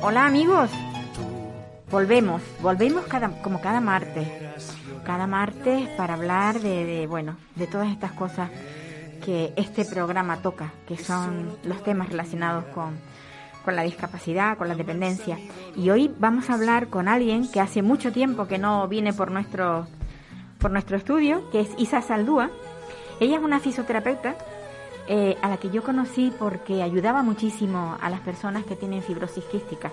Hola amigos, volvemos, volvemos cada, como cada martes, cada martes para hablar de, bueno, de todas estas cosas que este programa toca, que son los temas relacionados con, con la discapacidad, con la dependencia. Y hoy vamos a hablar con alguien que hace mucho tiempo que no viene por nuestro, por nuestro estudio, que es Isa Saldúa. Ella es una fisioterapeuta eh, a la que yo conocí porque ayudaba muchísimo a las personas que tienen fibrosis quística.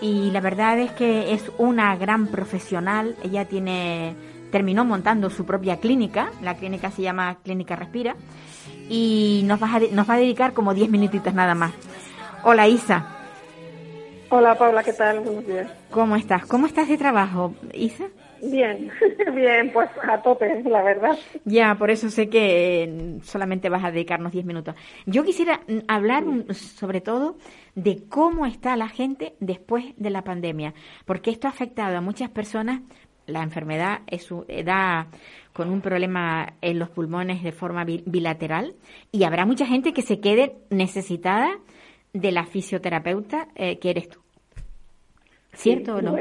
Y la verdad es que es una gran profesional. Ella tiene terminó montando su propia clínica. La clínica se llama Clínica Respira. Y nos va a, nos va a dedicar como 10 minutitos nada más. Hola Isa. Hola Paula, ¿qué tal? Buenos días. ¿Cómo estás? ¿Cómo estás de trabajo, Isa? Bien, bien, pues a tope, la verdad. Ya, por eso sé que eh, solamente vas a dedicarnos 10 minutos. Yo quisiera mm, hablar sobre todo de cómo está la gente después de la pandemia, porque esto ha afectado a muchas personas. La enfermedad es, eh, da con un problema en los pulmones de forma bilateral y habrá mucha gente que se quede necesitada de la fisioterapeuta eh, que eres tú. ¿Cierto o no?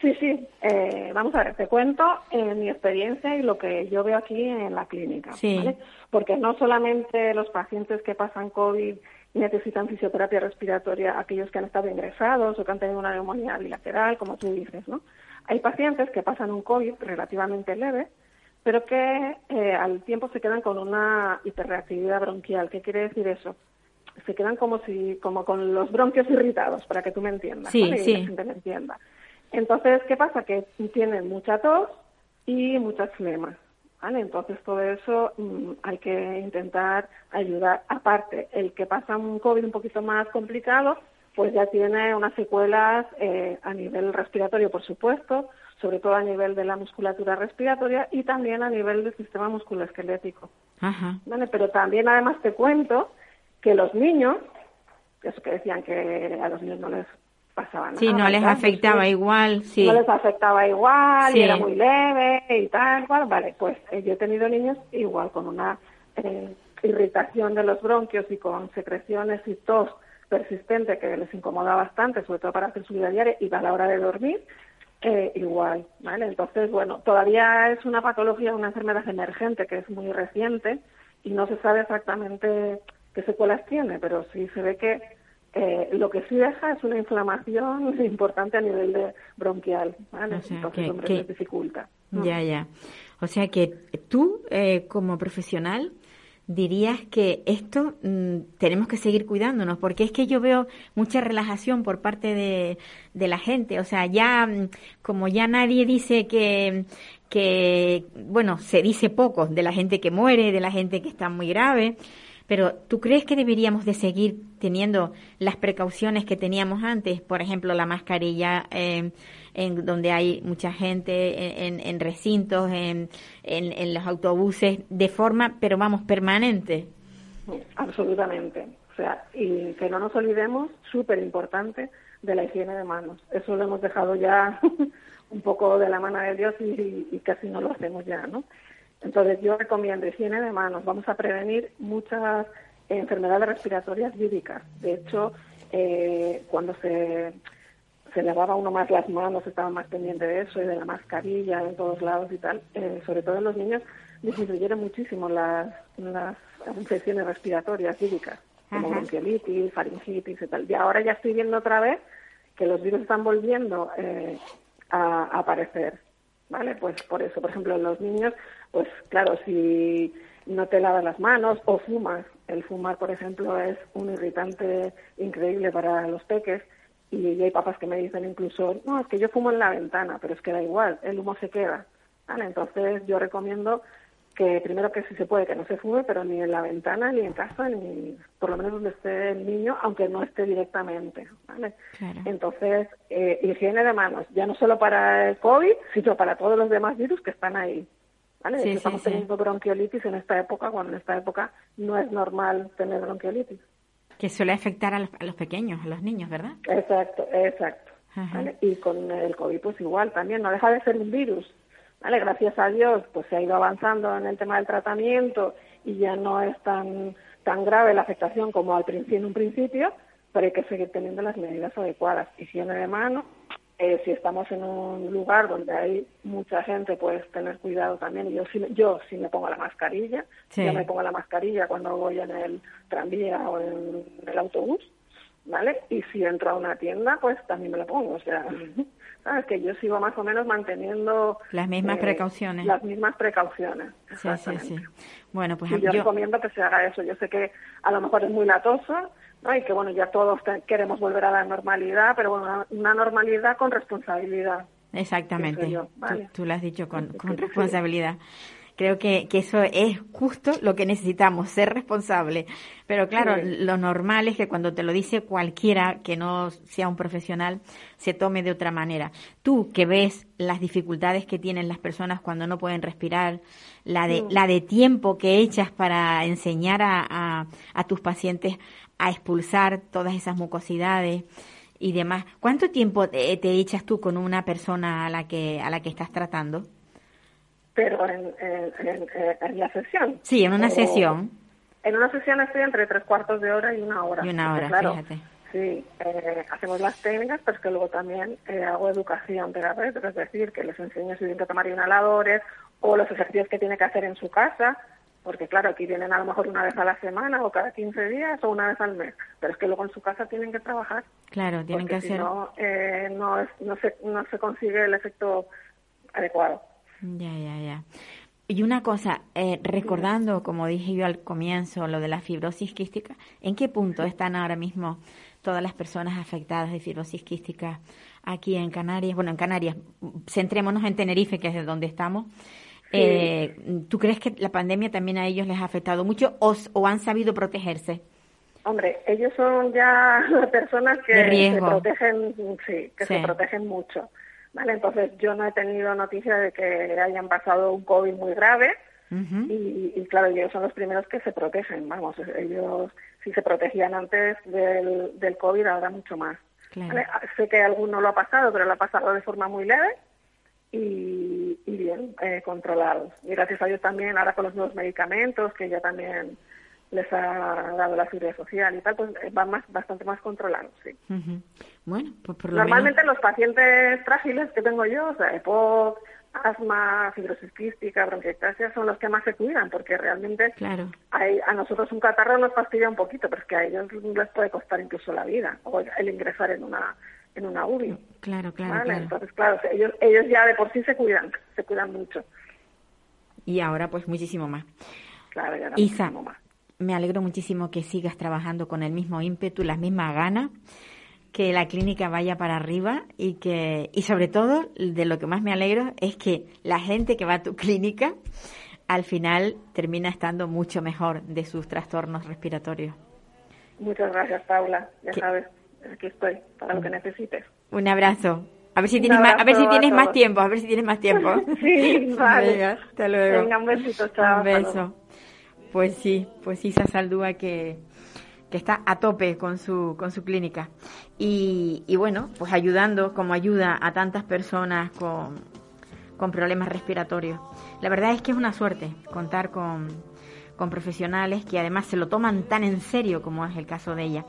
Sí, sí. Eh, vamos a ver, te cuento en mi experiencia y lo que yo veo aquí en la clínica. ¿vale? Porque no solamente los pacientes que pasan COVID necesitan fisioterapia respiratoria, aquellos que han estado ingresados o que han tenido una neumonía bilateral, como tú dices, ¿no? Hay pacientes que pasan un COVID relativamente leve, pero que eh, al tiempo se quedan con una hiperreactividad bronquial. ¿Qué quiere decir eso? Se quedan como si, como con los bronquios irritados, para que tú me entiendas, sí, y sí. la gente me entienda. Entonces, ¿qué pasa? Que tienen mucha tos y muchas flemas. ¿vale? Entonces, todo eso mm, hay que intentar ayudar. Aparte, el que pasa un COVID un poquito más complicado, pues ya tiene unas secuelas eh, a nivel respiratorio, por supuesto, sobre todo a nivel de la musculatura respiratoria y también a nivel del sistema musculoesquelético. ¿Vale? Pero también, además, te cuento que los niños, eso que decían que a los niños no les pasaban Sí, no les afectaba igual, sí. No les afectaba igual, y era muy leve y tal, cual. Vale, pues eh, yo he tenido niños igual con una eh, irritación de los bronquios y con secreciones y tos persistente que les incomoda bastante, sobre todo para hacer su vida diaria y a la hora de dormir, eh, igual, ¿vale? Entonces, bueno, todavía es una patología, una enfermedad emergente que es muy reciente y no se sabe exactamente qué secuelas tiene, pero sí se ve que eh, lo que sí deja es una inflamación importante a nivel de bronquial, ¿vale? Entonces, hombre, se dificulta. Ya, ya. O sea que tú, eh, como profesional, dirías que esto mm, tenemos que seguir cuidándonos, porque es que yo veo mucha relajación por parte de, de la gente. O sea, ya, mm, como ya nadie dice que, que, bueno, se dice poco de la gente que muere, de la gente que está muy grave, pero ¿tú crees que deberíamos de seguir teniendo las precauciones que teníamos antes? Por ejemplo, la mascarilla eh, en donde hay mucha gente, en, recintos, en, en, los autobuses, de forma, pero vamos, permanente. Absolutamente. O sea, y que no nos olvidemos, súper importante, de la higiene de manos. Eso lo hemos dejado ya un poco de la mano de Dios y casi no lo hacemos ya, ¿no? Entonces yo recomiendo higiene de manos. Vamos a prevenir muchas enfermedades respiratorias víricas. De hecho, eh, cuando se, se lavaba uno más las manos, estaba más pendiente de eso y de la mascarilla en todos lados y tal, eh, sobre todo en los niños, disminuyeron muchísimo las, las infecciones respiratorias víricas, como bronquiolitis, faringitis y tal. Y ahora ya estoy viendo otra vez que los virus están volviendo eh, a, a aparecer. ¿Vale? Pues por eso, por ejemplo, en los niños pues claro, si no te lavas las manos o fumas, el fumar, por ejemplo, es un irritante increíble para los peques Y hay papás que me dicen incluso, no, es que yo fumo en la ventana, pero es que da igual, el humo se queda. ¿vale? Entonces yo recomiendo que primero que si se puede que no se fume, pero ni en la ventana, ni en casa, ni por lo menos donde esté el niño, aunque no esté directamente. ¿vale? Entonces, eh, higiene de manos, ya no solo para el COVID, sino para todos los demás virus que están ahí. ¿Vale? estamos teniendo bronquiolitis en esta época, cuando en esta época no es normal tener bronquiolitis. Que suele afectar a los, pequeños, a los niños, ¿verdad? Exacto, exacto. Y con el COVID pues igual también, no deja de ser un virus. ¿vale? Gracias a Dios pues se ha ido avanzando en el tema del tratamiento y ya no es tan, tan grave la afectación como al principio, en un principio, pero hay que seguir teniendo las medidas adecuadas. Higiene de mano, eh, si estamos en un lugar donde hay mucha gente, pues tener cuidado también. Yo sí, yo sí me pongo la mascarilla, yo me pongo la mascarilla cuando voy en el tranvía o en el autobús, ¿vale? Y si entro a una tienda, pues también me la pongo. O sea, sabes que yo sigo más o menos manteniendo las mismas eh, precauciones. Las mismas precauciones. Sí, sí, sí. Bueno, pues yo, recomiendo que se haga eso. Yo sé que a lo mejor es muy latoso, ¿no? Y que bueno, ya todos queremos volver a la normalidad, pero bueno, una, normalidad con responsabilidad. Exactamente. tú, lo has dicho con, con responsabilidad. Creo que, que, eso es justo lo que necesitamos, ser responsable. Pero claro, lo normal es que cuando te lo dice cualquiera que no sea un profesional, se tome de otra manera. Tú que ves las dificultades que tienen las personas cuando no pueden respirar, la de, la de tiempo que echas para enseñar a, a, tus pacientes a expulsar todas esas mucosidades y demás. ¿Cuánto tiempo te, te echas tú con una persona a la que, a la que estás tratando? pero en, en, la sesión. Sí, en una sesión. En una sesión estoy entre tres cuartos de hora y una hora. Y una hora, fíjate. Sí, eh, hacemos las técnicas, pero es que luego también eh, hago educación terapéutica, es decir, que les enseño si tienen que tomar inhaladores o los ejercicios que tiene que hacer en su casa, porque claro, aquí vienen a lo mejor una vez a la semana o cada 15 días o una vez al mes, pero es que luego en su casa tienen que trabajar. Claro, tienen que hacer. no, eh, no, no, se, no se consigue el efecto adecuado. Ya, ya, ya. Y una cosa, eh, recordando, como dije yo al comienzo, lo de la fibrosis quística, ¿en qué punto están ahora mismo todas las personas afectadas de fibrosis quística aquí en Canarias? Bueno, en Canarias, centrémonos en Tenerife, que es de donde estamos. Eh, ¿Tú crees que la pandemia también a ellos les ha afectado mucho o, o han sabido protegerse? Hombre, ellos son ya personas que se protegen, sí, que se protegen mucho. ¿vale? Entonces yo no he tenido noticia de que hayan pasado un COVID muy grave y, claro, ellos son los primeros que se protegen, vamos, ellos si se protegían antes del, del COVID ahora mucho más. Sé que alguno lo ha pasado, pero lo ha pasado de forma muy leve y, bien eh, controlados. Y gracias a Dios también ahora con los nuevos medicamentos que ya también les ha dado la seguridad social y tal, pues eh, van más, bastante más controlados, sí. Bueno, pues por lo Normalmente los pacientes frágiles que tengo yo, o sea, EPOC, asma, fibrosis quística, bronquiectasia, son los que más se cuidan, porque realmente claro. a nosotros un catarro nos fastidia un poquito, pero es que a ellos les puede costar incluso la vida, o el ingresar en una en una UBI. Claro, claro, claro. Entonces, claro, ellos, ellos ya de por sí se cuidan, se cuidan mucho. Y ahora pues muchísimo más. Claro, ya Isa, más me alegro muchísimo que sigas trabajando con el mismo ímpetu, las mismas ganas, que la clínica vaya para arriba y que y sobre todo de lo que más me alegro es que la gente que va a tu clínica al final termina estando mucho mejor de sus trastornos respiratorios. Muchas gracias, Paula. Ya sabes, aquí estoy para lo que necesites. Un abrazo. A ver si tienes más, a ver si tienes más tiempo, a ver si tienes más tiempo. sí, vale. Venga, hasta luego. Venga, un besito, chao. Un beso. Pues sí, pues Isa Saldúa que, que está a tope con su, con su clínica. Y, y, bueno, pues ayudando como ayuda a tantas personas con, con problemas respiratorios. La verdad es que es una suerte contar con, con profesionales que además se lo toman tan en serio como es el caso de ella.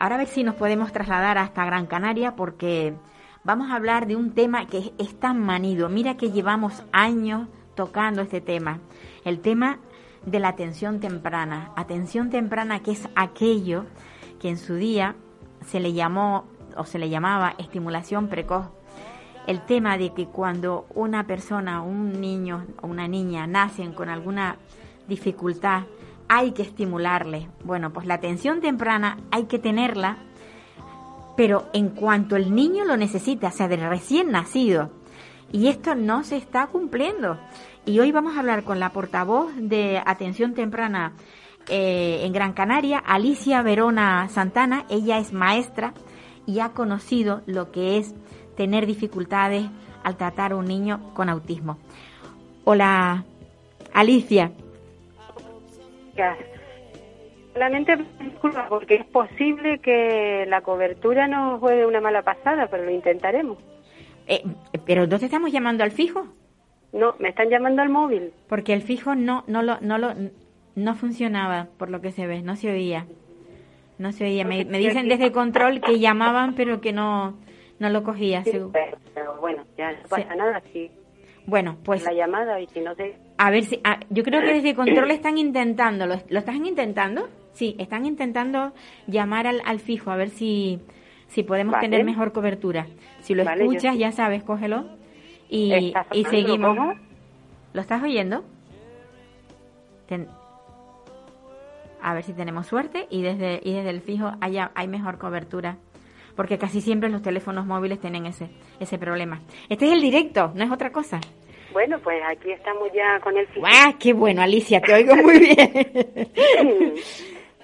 Ahora a ver si nos podemos trasladar hasta Gran Canaria porque vamos a hablar de un tema que es tan manido. Mira que llevamos años tocando este tema. El tema de la atención temprana. Atención temprana que es aquello que en su día se le llamó o se le llamaba estimulación precoz. El tema de que cuando una persona, un niño o una niña nacen con alguna dificultad, hay que estimularle. Bueno, pues la atención temprana hay que tenerla pero en cuanto el niño lo necesita, o sea, del recién nacido. Y esto no se está cumpliendo. Y hoy vamos a hablar con la portavoz de Atención Temprana eh, en Gran Canaria, Alicia Verona Santana. Ella es maestra y ha conocido lo que es tener dificultades al tratar a un niño con autismo. Hola, Alicia. Solamente disculpa porque es posible que la cobertura nos juegue una mala pasada, pero lo intentaremos. Eh, pero ¿dónde estamos llamando al fijo? No, me están llamando al móvil. Porque el fijo no, no lo, no lo, no funcionaba, por lo que se ve, no se oía. No se oía. Me, dicen desde control que llamaban, pero que no, no lo cogía. pero, bueno, ya no pasa nada, sí. Bueno, pues... La llamada y si no sé... A ver si... Ah, yo creo que desde control están intentando. ¿Lo, ¿Lo están intentando? Sí, están intentando llamar al, al fijo a ver si, si podemos tener mejor cobertura. Si lo escuchas, ya sabes, cógelo y, y seguimos. ¿Lo estás oyendo? A ver si tenemos suerte y desde, y desde el fijo haya, hay mejor cobertura. Porque casi siempre los teléfonos móviles tienen ese, ese problema. Este es el directo, no es otra cosa. Bueno, pues aquí estamos ya con el. ¡Ah, qué bueno, Alicia! Te oigo muy bien.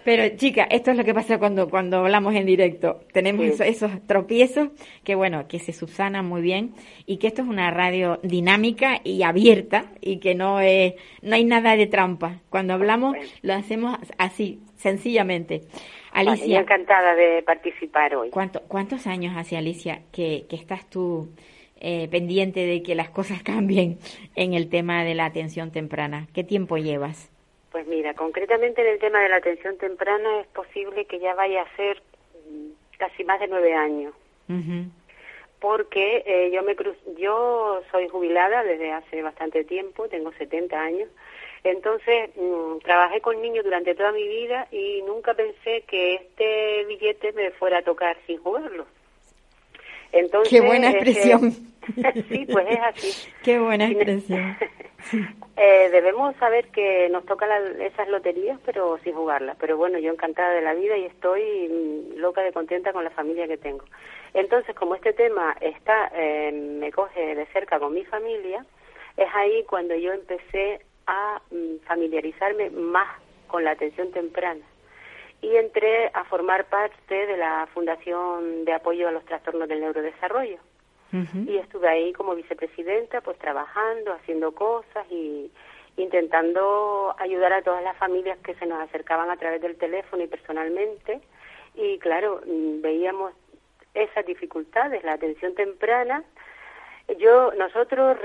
Pero chica, esto es lo que pasa cuando, cuando hablamos en directo. Tenemos esos, tropiezos que bueno, que se subsanan muy bien y que esto es una radio dinámica y abierta y que no es, no hay nada de trampa. Cuando hablamos lo hacemos así, sencillamente. Alicia. encantada de participar hoy. ¿cuánto, ¿Cuántos años hace Alicia que, que estás tú eh, pendiente de que las cosas cambien en el tema de la atención temprana? ¿Qué tiempo llevas? Pues mira, concretamente en el tema de la atención temprana es posible que ya vaya a ser mm, casi más de nueve años. Porque eh, yo, me yo soy jubilada desde hace bastante tiempo, tengo 70 años. Entonces, mm, trabajé con niños durante toda mi vida y nunca pensé que este billete me fuera a tocar sin jugarlo. Entonces, Qué buena expresión. sí, pues es así. Qué buena expresión. Eh, debemos saber que nos tocan esas loterías, pero sin jugarlas. Pero bueno, yo encantada de la vida y estoy mm, loca de contenta con la familia que tengo. Entonces, como este tema está, eh, me coge de cerca con mi familia, es ahí cuando yo empecé a mm, familiarizarme más con la atención temprana y entré a formar parte de la Fundación de Apoyo a los Trastornos del Neurodesarrollo y estuve ahí como vicepresidenta, pues trabajando, haciendo cosas y intentando ayudar a todas las familias que se nos acercaban a través del teléfono y personalmente. Y claro, mm, veíamos esas dificultades, la atención temprana. Yo, nosotros,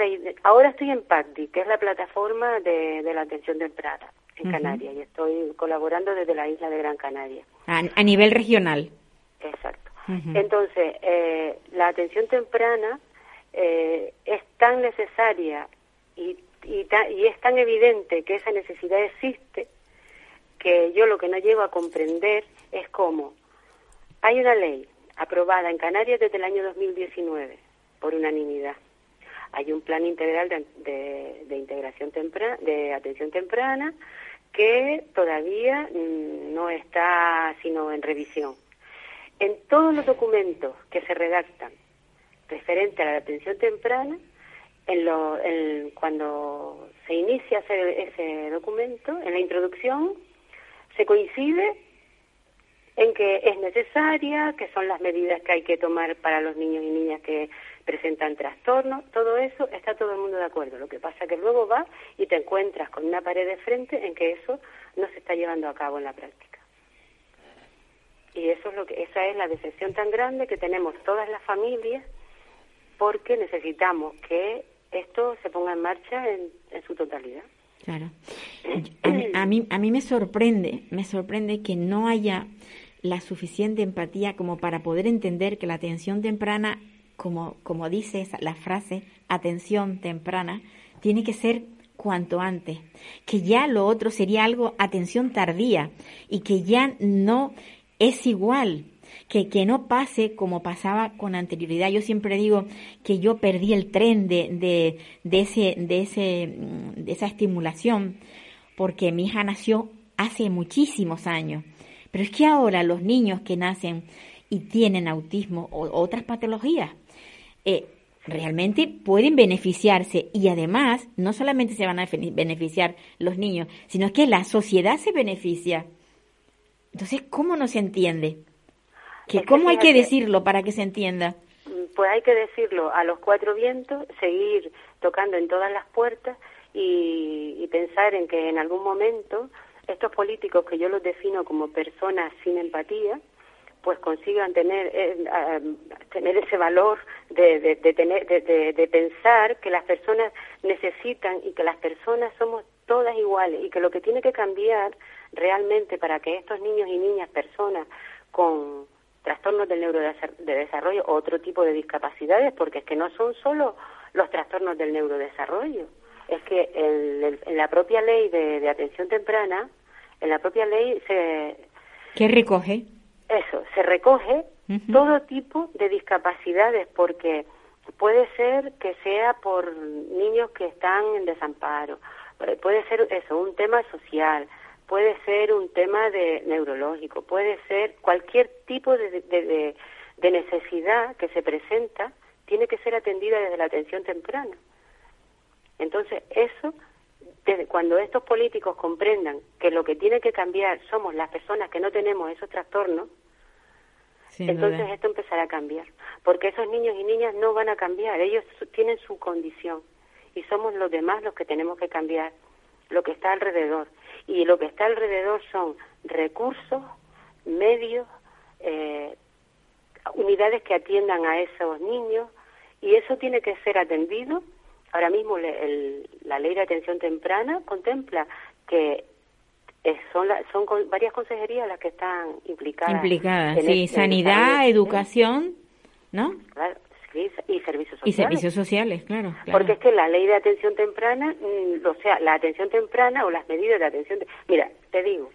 ahora estoy en PACDI, que es la plataforma de, la atención temprana en Canarias, y estoy colaborando desde la isla de Gran Canaria. a nivel regional. Exacto. Entonces, eh, la atención temprana eh, es tan necesaria y, y, y es tan evidente que esa necesidad existe que yo lo que no llego a comprender es cómo hay una ley aprobada en Canarias desde el año 2019 por unanimidad. Hay un plan integral de, integración temprana, de atención temprana que todavía mm, no está sino en revisión en todos los documentos que se redactan referente a la atención temprana, cuando se inicia ese, ese documento, en la introducción, se coincide en que es necesaria, que son las medidas que hay que tomar para los niños y niñas que presentan trastornos, todo eso está todo el mundo de acuerdo. Lo que pasa es que luego va y te encuentras con una pared de frente en que eso no se está llevando a cabo en la práctica. Y eso es lo que, esa es la decepción tan grande que tenemos todas las familias porque necesitamos que esto se ponga en marcha en, su totalidad. Claro. A mí, a mí, me sorprende, me sorprende que no haya la suficiente empatía como para poder entender que la atención temprana, como, como dice la frase, atención temprana, tiene que ser cuanto antes, que ya lo otro sería algo atención tardía y que ya no es igual. Que, que no pase como pasaba con anterioridad. Yo siempre digo que yo perdí el tren de, de, de, ese, de, ese, mm, de esa estimulación porque mi hija nació hace muchísimos años. Pero es que ahora los niños que nacen y tienen autismo o otras patologías, eh, realmente pueden beneficiarse y además no solamente se van a beneficiar los niños, sino que la sociedad se beneficia. Entonces, ¿cómo no se entiende? ¿Que, ¿Cómo hay que decirlo para que se entienda? Pues hay que decirlo a los cuatro vientos, seguir tocando en todas las puertas y, pensar en que en algún momento estos políticos que yo los defino como personas sin empatía, pues consigan tener eh, tener ese valor de, de, tener de, de, pensar que las personas necesitan y que las personas somos todas iguales y que lo que tiene que cambiar realmente para que estos niños y niñas personas con trastornos del neurodesarrollo o otro tipo de discapacidades porque es que no son solo los trastornos del neurodesarrollo es que en, la propia ley de, atención temprana en la propia ley se ¿Qué recoge? Eso, se recoge todo tipo de discapacidades porque puede ser que sea por niños que están en desamparo, puede ser eso, un tema social, puede ser un tema de neurológico, puede ser cualquier tipo de, de, de necesidad que se presenta, tiene que ser atendida desde la atención temprana. Entonces, eso cuando estos políticos comprendan que lo que tiene que cambiar somos las personas que no tenemos esos trastornos, entonces esto empezará a cambiar. Porque esos niños y niñas no van a cambiar, ellos tienen su condición y somos los demás los que tenemos que cambiar lo que está alrededor. Y lo que está alrededor son recursos, medios, eh, unidades que atiendan a esos niños y eso tiene que ser atendido Ahora mismo la ley de atención temprana contempla que son, son varias consejerías las que están implicadas. Implicadas, sí, este sanidad, educación, ¿no? Claro, y servicios sociales. Y servicios sociales, claro, Porque es que la ley de atención temprana, mm, o sea, la atención temprana o las medidas de atención... Mira, te digo,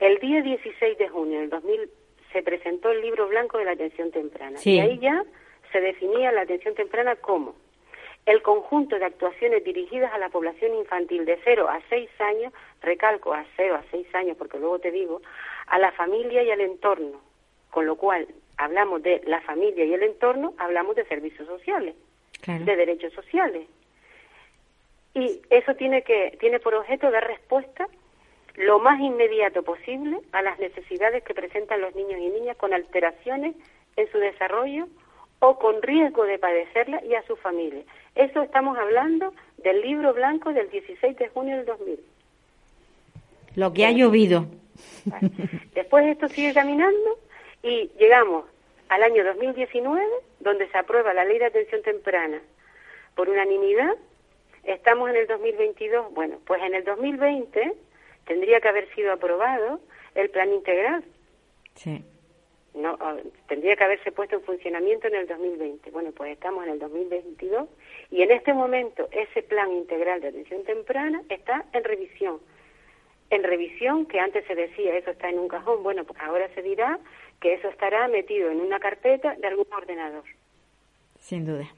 el día 16 de junio del 2000 se presentó el libro blanco de la atención temprana. Y ahí ya se definía la atención temprana como el conjunto de actuaciones dirigidas a la población infantil de 0 a 6 años, recalco a 0 a 6 años porque luego te digo, a la familia y al entorno, con lo cual hablamos de la familia y el entorno, hablamos de servicios sociales, de derechos sociales. Y eso tiene que tiene por objeto dar respuesta lo más inmediato posible a las necesidades que presentan los niños y niñas con alteraciones en su desarrollo o con riesgo de padecerla y a su familia. Eso estamos hablando del libro blanco del 16 de junio del 2000. Lo que ha llovido. Después esto sigue caminando y llegamos al año 2019, donde se aprueba la ley de atención temprana por unanimidad. Estamos en el 2022. Bueno, pues en el 2020 tendría que haber sido aprobado el plan integral. Sí no tendría que haberse puesto en funcionamiento en el 2020. Bueno, pues estamos en el 2022 y en este momento ese plan integral de atención temprana está en revisión. En revisión, que antes se decía eso está en un cajón, bueno, pues ahora se dirá que eso estará metido en una carpeta de algún ordenador. Sin duda.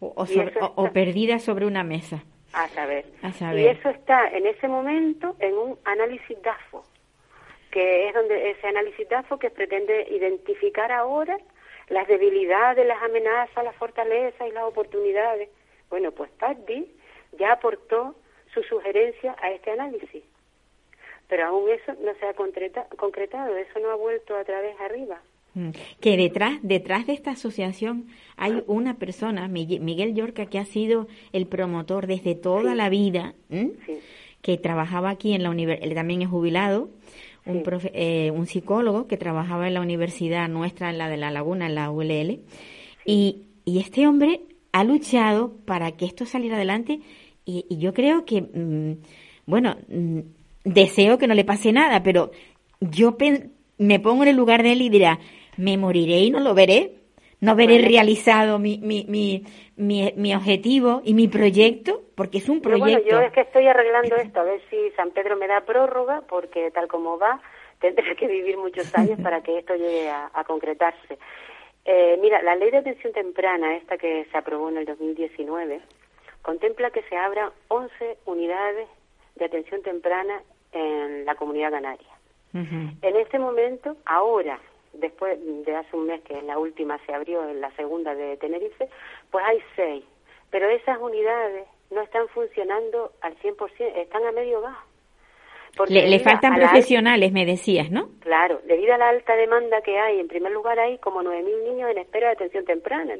O, o perdida sobre una mesa. A saber. a saber. Y eso está en ese momento en un análisis DAFO que es donde ese análisis DAFO que pretende identificar ahora las debilidades, las amenazas, las fortalezas y las oportunidades. Bueno, pues PACDI ya aportó su sugerencia a este análisis, pero aún eso no se ha concretado, eso no ha vuelto a través arriba. Mm. Que detrás, detrás de esta asociación hay una persona, Miguel Yorca, que ha sido el promotor desde toda la vida, que trabajaba aquí en la universidad, él también es jubilado, un, eh, un psicólogo que trabajaba en la universidad nuestra, en la de La Laguna, en la ULL, y, y este hombre ha luchado para que esto saliera adelante y, yo creo que, mm, bueno, mm, deseo que no le pase nada, pero yo me pongo en el lugar de él y dirá, me moriré y no lo veré, no veré realizado mi, mi, mi, mi, objetivo y mi proyecto, porque es un proyecto. bueno, yo es que estoy arreglando esto, a ver si San Pedro me da prórroga, porque tal como va, tendré que vivir muchos años para que esto llegue a, concretarse. Eh, mira, la ley de atención temprana, esta que se aprobó en el 2019, contempla que se abran 11 unidades de atención temprana en la comunidad canaria. En este momento, ahora, después de hace un mes que la última se abrió, en la segunda de Tenerife, pues hay seis. Pero esas unidades no están funcionando al 100%, están a medio gas. Le, le, faltan profesionales, me decías, ¿no? Claro, debido a la alta demanda que hay, en primer lugar hay como 9.000 niños en espera de atención temprana,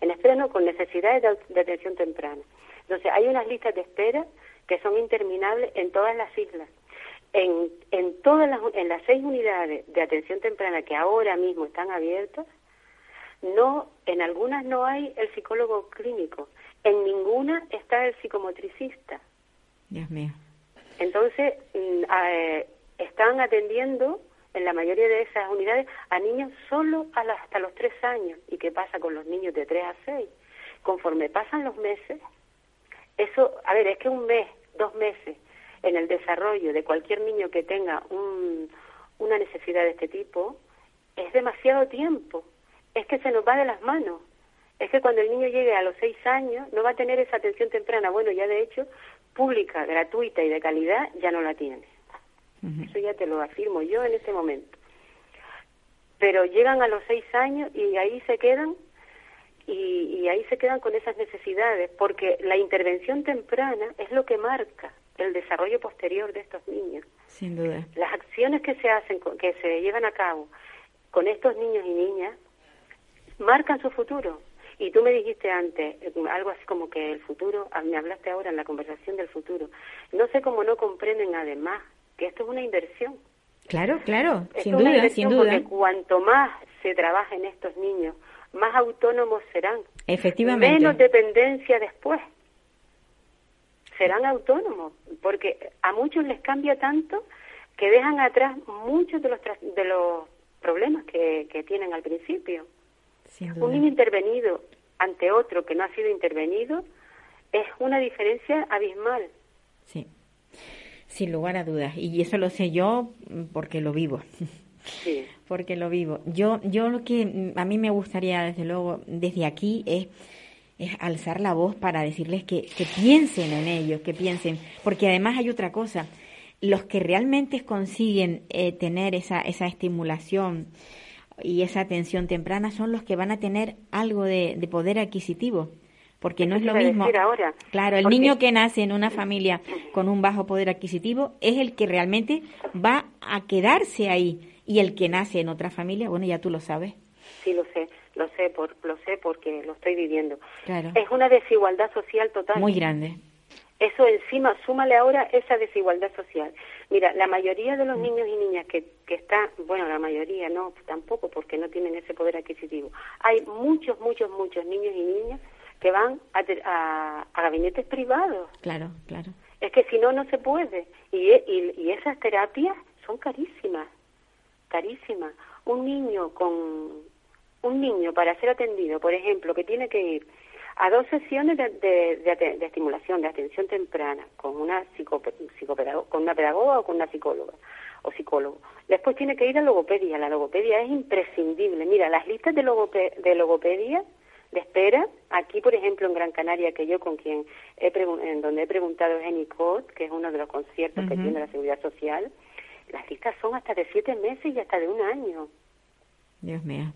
en espera no, con necesidades de, de atención temprana. Entonces, hay unas listas de espera que son interminables en todas las islas. En, en todas las, en las seis unidades de atención temprana que ahora mismo están abiertas, no, en algunas no hay el psicólogo clínico, en ninguna está el psicomotricista. Dios mío. Entonces, mm, eh, están atendiendo en la mayoría de esas unidades a niños solo hasta los tres años. ¿Y qué pasa con los niños de tres a seis? Conforme pasan los meses, eso, a ver, es que un mes, dos meses en el desarrollo de cualquier niño que tenga un, una necesidad de este tipo es demasiado tiempo. Es que se nos va de las manos. Es que cuando el niño llegue a los seis años no va a tener esa atención temprana. Bueno, ya de hecho pública, gratuita y de calidad ya no la tiene. Eso ya te lo afirmo yo en este momento. Pero llegan a los seis años y ahí se quedan y, ahí se quedan con esas necesidades, porque la intervención temprana es lo que marca el desarrollo posterior de estos niños. Sin duda. Las acciones que se hacen, que se llevan a cabo con estos niños y niñas, marcan su futuro. Y tú me dijiste antes eh, algo así como que el futuro, ah, me hablaste ahora en la conversación del futuro. No sé cómo no comprenden además que esto es una inversión. Claro, claro, sin duda, sin duda. Porque cuanto más se trabaja en estos niños, más autónomos serán. Efectivamente. Menos dependencia después. Serán autónomos, porque a muchos les cambia tanto que dejan atrás muchos de los, de los problemas que, que tienen al principio. Un niño intervenido ante otro que no ha sido intervenido es una diferencia abismal. Sí, sin lugar a dudas. Y eso lo sé yo porque lo vivo. Sí. porque lo vivo. Yo, yo lo que a mí me gustaría, desde luego, desde aquí es, es alzar la voz para decirles que, que piensen en ellos, que piensen. Porque además hay otra cosa. Los que realmente consiguen eh, tener esa, esa estimulación, y esa atención temprana son los que van a tener algo de, poder adquisitivo. Porque no es lo mismo. Ahora? Claro, el niño que nace en una familia con un bajo poder adquisitivo es el que realmente va a quedarse ahí. Y el que nace en otra familia, bueno, ya tú lo sabes. Sí, lo sé, lo sé, por, lo sé porque lo estoy viviendo. Claro. Es una desigualdad social total. Muy grande. Eso encima, súmale ahora esa desigualdad social. Mira, la mayoría de los mm. niños y niñas que, que están, bueno, la mayoría no, tampoco porque no tienen ese poder adquisitivo. Hay muchos, muchos, muchos niños y niñas que van a, a, gabinetes privados. Claro, claro. Es que si no, no se puede. Y, y, y esas terapias son carísimas, carísimas. Un niño con, un niño para ser atendido, por ejemplo, que tiene que ir a dos sesiones de, de, estimulación, de atención temprana, con una, con una pedagoga o con una psicóloga o psicólogo. Después tiene que ir a logopedia. La logopedia es imprescindible. Mira, las listas de, de logopedia de espera, aquí por ejemplo en Gran Canaria, que yo con quien he en donde he preguntado es en ICOT, que es uno de los conciertos que tiene la Seguridad Social, las listas son hasta de siete meses y hasta de un año. Dios mío.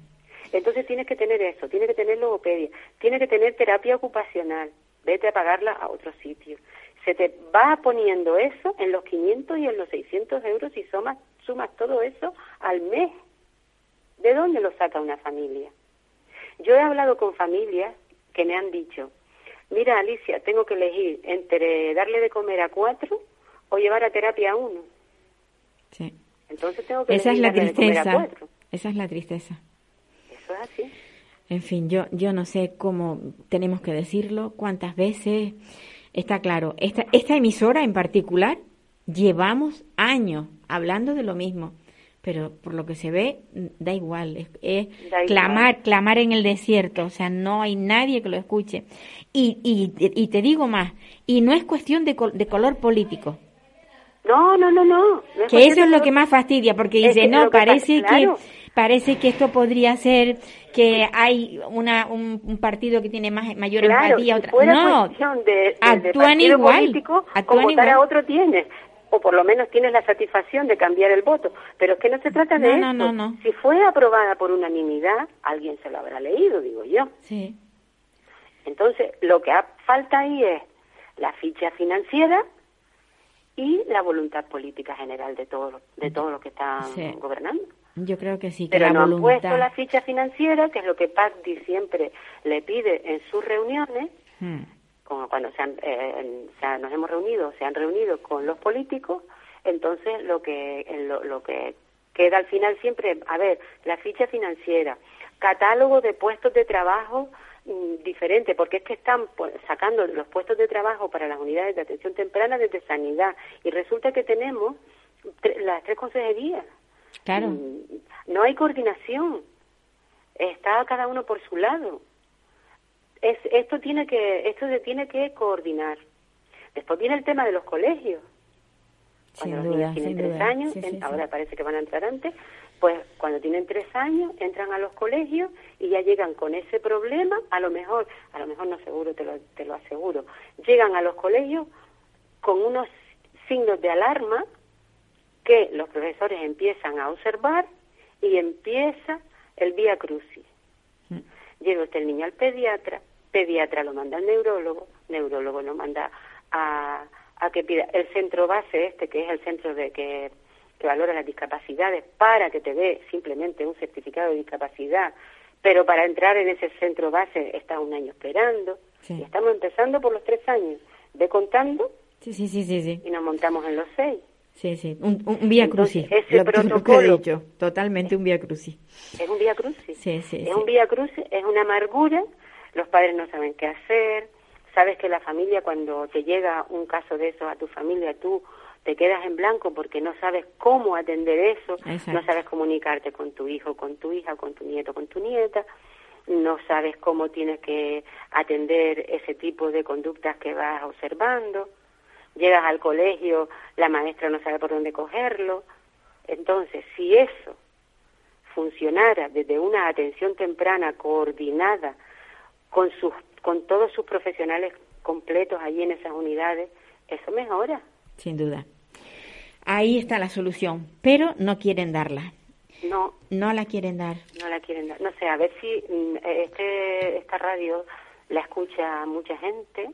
Entonces tienes que tener eso, tienes que tener logopedia, tienes que tener terapia ocupacional, vete a pagarla a otro sitio. Se te va poniendo eso en los 500 y en los 600 euros y sumas, sumas todo eso al mes. ¿De dónde lo saca una familia? Yo he hablado con familias que me han dicho, mira Alicia, tengo que elegir entre darle de comer a cuatro o llevar a terapia a uno. Sí. Entonces tengo que Esa es la tristeza. Esa es la tristeza. Así. En fin, yo, yo no sé cómo tenemos que decirlo, cuántas veces. Está claro, esta, esta emisora en particular llevamos años hablando de lo mismo, pero por lo que se ve, da igual, es, clamar, clamar en el desierto, o sea, no hay nadie que lo escuche. Y, y, y te digo más, y no es cuestión de, de color político. No, no, no, no. que eso es lo que más fastidia, porque dice, no, parece que parece que esto podría ser que hay una, un, partido que tiene más, mayor empatía. otra. no, actúan igual. Político, a otro tiene. o por lo menos tienes la satisfacción de cambiar el voto. Pero es que no se trata de No, eso. no, no, no. Si fue aprobada por unanimidad, alguien se lo habrá leído, digo yo. Sí. Entonces, lo que ha- falta ahí es la ficha financiera y la voluntad política general de todos de todos los que están Sí. gobernando. Yo creo que sí, que Pero la no han voluntad. puesto la ficha financiera, que es lo que PACDI siempre le pide en sus reuniones, Mm. como cuando se han, eh, en- se han- nos hemos reunido, se han reunido con los políticos, entonces lo que en lo, lo que queda al final siempre, a ver, la ficha financiera, catálogo de puestos de trabajo mm, diferente, porque es que están pues, sacando los puestos de trabajo para las unidades de atención temprana desde sanidad y resulta que tenemos las tres consejerías. Claro. No hay coordinación. Está cada uno por su lado. Es, esto tiene que esto se tiene que coordinar. Después viene el tema de los colegios. Sin Cuando los duda, niños tienen sin tres duda. años, Sí, sí, en- sí. ahora parece que van a entrar antes, pues cuando tienen tres años entran a los colegios y ya llegan con ese problema, a lo mejor, a lo mejor no seguro, te lo, te lo aseguro, llegan a los colegios con unos signos de alarma que los profesores empiezan a observar y empieza el vía crucis. Mm. Llega usted el niño al pediatra, pediatra lo manda al neurólogo, neurólogo lo manda a, a que pida el centro base este, que es el centro de que, que valora las discapacidades, para que te dé simplemente un certificado de discapacidad, pero para entrar en ese centro base está un año esperando, Sí. y estamos empezando por los tres años, de contando Sí, sí, sí, sí, sí. y nos montamos en los seis. Sí, sí. Un, un, vía crucis. ese Lo, lo que he protocolo- dicho. Totalmente un vía crucis. Es un vía crucis. Sí, sí, es sí. un vía crucis, es una amargura, los padres no saben qué hacer, sabes que la familia cuando te llega un caso de eso a tu familia, tú te quedas en blanco porque no sabes cómo atender eso, Exacto. no sabes comunicarte con tu hijo, con tu hija, con tu nieto, con tu nieta, no sabes cómo tienes que atender ese tipo de conductas que vas observando, llegas al colegio, la maestra no sabe por dónde cogerlo, entonces si eso funcionara desde una atención temprana coordinada con sus con todos sus profesionales completos allí en esas unidades, eso mejora. Sin duda. Ahí está la solución. Pero no quieren darla. No, No la quieren dar. no la quieren dar. No sé, a ver si mm, este esta radio la escucha mucha gente,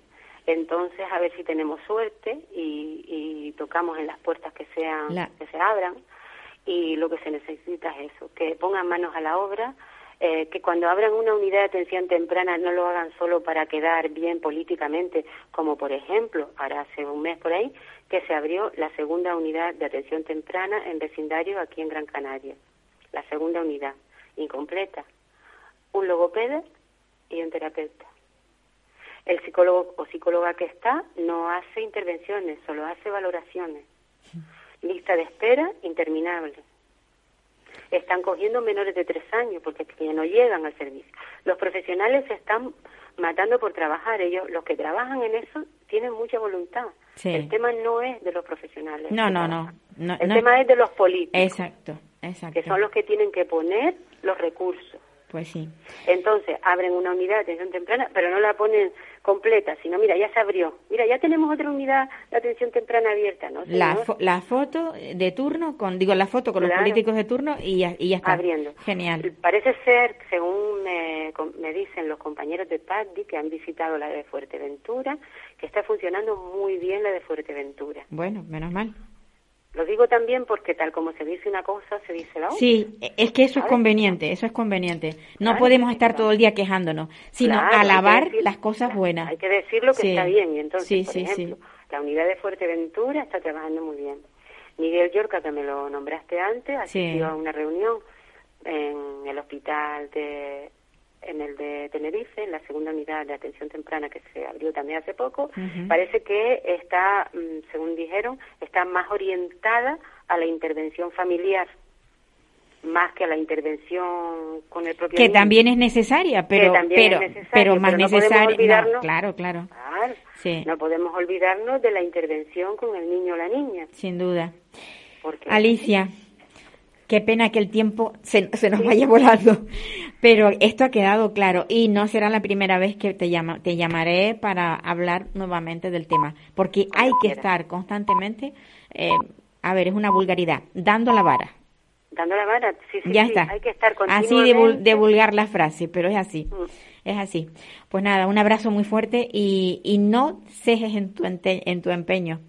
entonces a ver si tenemos suerte y, y tocamos en las puertas que sean La- que se abran y lo que se necesita es eso, que pongan manos a la obra, eh, que cuando abran una unidad de atención temprana no lo hagan solo para quedar bien políticamente, como por ejemplo, ahora hace un mes por ahí, que se abrió la segunda unidad de atención temprana en vecindario aquí en Gran Canaria. La segunda unidad, incompleta. Un logopeda y un terapeuta. El psicólogo o psicóloga que está no hace intervenciones, solo hace valoraciones. Lista de espera interminable. Están cogiendo menores de tres años porque ya no llegan al servicio. Los profesionales se están matando por trabajar. Ellos, los que trabajan en eso, tienen mucha voluntad. Sí. El tema no es de los profesionales. No, no, no. El no- tema es de los políticos, Exacto, exacto. que son los que tienen que poner los recursos. Pues sí. Entonces, abren una unidad de atención temprana, pero no la ponen completa, sino, mira, ya se abrió. Mira, ya tenemos otra unidad de atención temprana abierta, ¿no? La, fo- la foto de turno, con digo, la foto con los políticos de turno y ya, y ya está. abriendo. Genial. Parece ser, según me, me dicen los compañeros de PACDI que han visitado la de Fuerteventura, que está funcionando muy bien la de Fuerteventura. Bueno, menos mal. Lo digo también porque tal como se dice una cosa, se dice la otra. Sí, es que eso es conveniente, eso es conveniente. No Claro, podemos estar claro. todo el día quejándonos, sino Claro, alabar decir- las cosas buenas. Hay que decir lo que Sí. está bien. Y entonces, Sí, por sí, ejemplo, la unidad de Fuerteventura está trabajando muy bien. Miguel Yorca, que me lo nombraste antes, asistió a una reunión en el hospital de en el de Tenerife, en la segunda unidad de atención temprana que se abrió también hace poco, parece que está, mm, según dijeron, está más orientada a la intervención familiar, más que a la intervención con el propio Que niño. también es necesaria, pero también es pero pero más pero no necesaria. olvidarnos- claro, claro, Claro. Sí. No podemos olvidarnos de la intervención con el niño o la niña. sin duda. Porque Alicia, Qué pena que el tiempo se, se nos vaya volando, pero esto ha quedado claro y no será la primera vez que te, llama, te llamaré para hablar nuevamente del tema, porque hay que estar constantemente, eh, a ver, es una vulgaridad, dando la vara. Dando la vara, sí, sí, ya sí, está. hay que estar Así de, vulgar la frase, pero es así. Mm. Es así. Pues nada, un abrazo muy fuerte y, y no cejes en tu, en tu empeño.